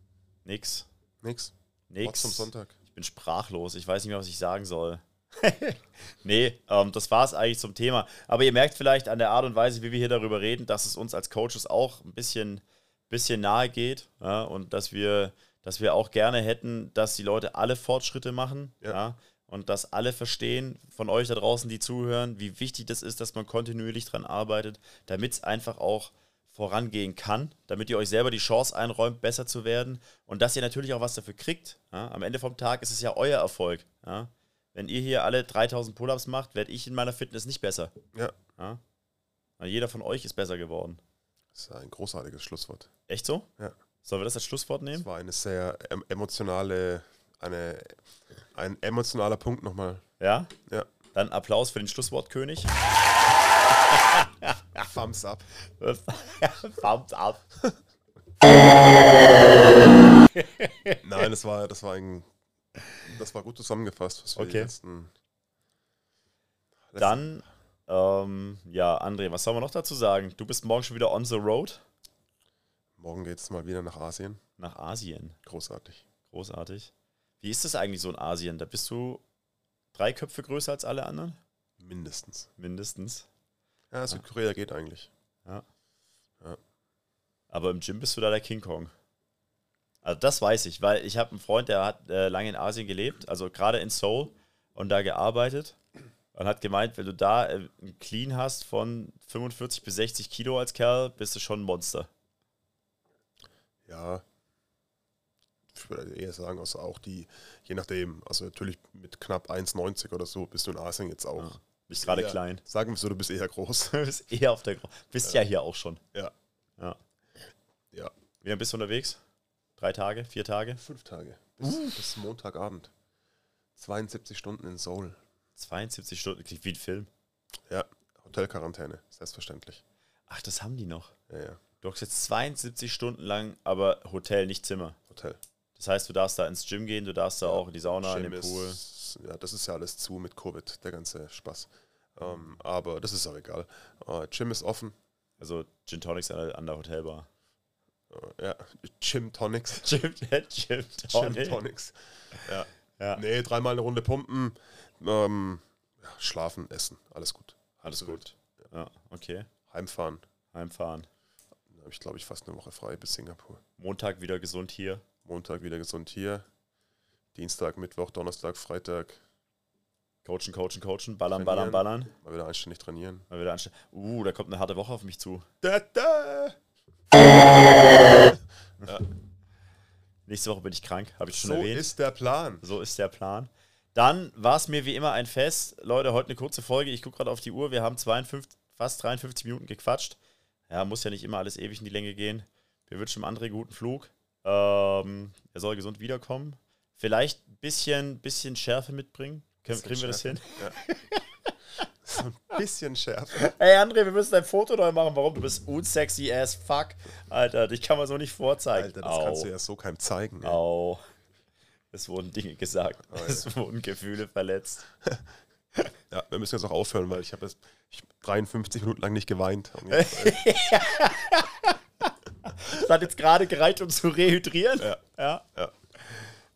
nix. Nix. Nix. What's zum Sonntag. Ich bin sprachlos. Ich weiß nicht mehr, was ich sagen soll. [laughs] nee, ähm, das war es eigentlich zum Thema. Aber ihr merkt vielleicht an der Art und Weise, wie wir hier darüber reden, dass es uns als Coaches auch ein bisschen, bisschen nahe geht. Ja, und dass wir, dass wir auch gerne hätten, dass die Leute alle Fortschritte machen. Ja. Ja. und dass alle verstehen, von euch da draußen, die zuhören, wie wichtig das ist, dass man kontinuierlich dran arbeitet, damit es einfach auch vorangehen kann, damit ihr euch selber die Chance einräumt, besser zu werden und dass ihr natürlich auch was dafür kriegt. Ja? Am Ende vom Tag ist es ja euer Erfolg. Wenn ihr hier alle 3000 Pull-ups macht, werde ich in meiner Fitness nicht besser. Ja. Jeder von euch ist besser geworden. Das ist ein großartiges Schlusswort. Echt so? Ja. Sollen wir das als Schlusswort nehmen? war eine sehr em emotionale, eine, ein emotionaler Punkt nochmal. Ja? Ja. Dann Applaus für den Schlusswortkönig. [laughs] Thumbs up. [laughs] Thumbs up. [laughs] Nein, das war, das war ein, das war gut zusammengefasst, was wir Okay. letzten, letzten Dann, ähm, ja, André, was soll man noch dazu sagen? Du bist morgen schon wieder on the road Morgen geht es mal wieder nach Asien. nach Asien. Großartig. Großartig. Wie ist das eigentlich so in Asien? Da bist du drei Köpfe größer als alle anderen? Mindestens. Mindestens. Ja, Südkorea geht eigentlich. Aber im Gym bist du da der King Kong. Also das weiß ich, weil ich habe einen Freund, der hat äh, lange in Asien gelebt, also gerade in Seoul und da gearbeitet und hat gemeint, wenn du da äh, einen Clean hast von 45 bis 60 Kilo als Kerl, bist du schon ein Monster. Ja. Ich würde eher sagen, also auch die, je nachdem, also natürlich mit knapp 1,90 oder so bist du in Asien jetzt auch. Ja. Bist gerade klein. Sagen wir so, du bist eher groß. [laughs] Du bist eher auf der Gro Bist ja hier auch schon. ja. Ja. Ja. Wie lange bist du unterwegs? Drei Tage? Vier Tage? Fünf Tage. Bis, bis Montagabend. 72 Stunden in Seoul. 72 Stunden, klingt wie ein Film. Ja. Hotelquarantäne, selbstverständlich. Ach, das haben die noch. Ja, ja. Du hast jetzt 72 Stunden lang, aber Hotel, nicht Zimmer. Hotel. Das heißt, du darfst da ins Gym gehen, du darfst da auch in die Sauna, in Gym den Pool. Ist, ja, das ist ja alles zu mit Covid, der ganze Spaß. Ähm, aber das ist auch egal. Äh, Gym ist offen. Also Gin Tonics an der, an der Hotelbar. Äh, ja, Gym Tonics. [laughs] Gym, Gym Gym Tonic. Tonics. Ja. Ja. Nee, dreimal eine Runde pumpen. Ähm, ja, schlafen, essen. Alles gut. Alles gut. Ja, okay. Heimfahren. Heimfahren. Dann habe ich, glaube ich, fast eine Woche frei bis Singapur. Montag wieder gesund hier. Montag wieder gesund hier. Dienstag, Mittwoch, Donnerstag, Freitag Coachen, coachen, coachen. Ballern, ballern, Trainieren. ballern. mal wieder anständig trainieren. Mal wieder anstellen. Uh, da kommt eine harte Woche auf mich zu. Da, da. [laughs] Nächste Woche bin ich krank, habe ich schon So erwähnt. ist der Plan. So ist der Plan. Dann war es mir wie immer ein Fest. Leute, heute eine kurze Folge. Ich gucke gerade auf die Uhr. Wir haben 52, fast 53 Minuten gequatscht. Ja, muss ja nicht immer alles ewig in die Länge gehen. Wir wünschen dem André guten Flug. Ähm, er soll gesund wiederkommen. Vielleicht ein bisschen, bisschen Schärfe mitbringen. Können, kriegen wir das hin? Ja. [laughs] so [laughs] ein bisschen schärfer. Ey, André, wir müssen ein Foto neu machen. Warum? Du bist unsexy as fuck. Alter, dich kann man so nicht vorzeigen. Alter, das Au. kannst du ja so keinem zeigen. ey. Au. Es wurden Dinge gesagt. Oh, ja. es wurden Gefühle verletzt. [laughs] Ja, wir müssen jetzt auch aufhören, weil ich habe jetzt ich, 53 Minuten lang nicht geweint. [laughs] Das hat jetzt gerade gereicht, um zu rehydrieren. Ja. ja. ja.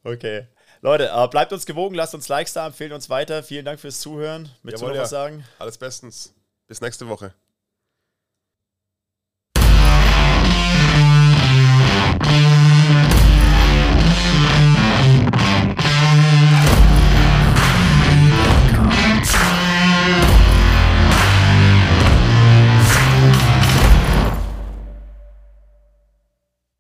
Okay. Leute, äh, bleibt uns gewogen, lasst uns Likes da, empfehlt uns weiter. Vielen Dank fürs Zuhören. Willst Jawohl, noch was ja. sagen? Alles bestens. Bis nächste Woche.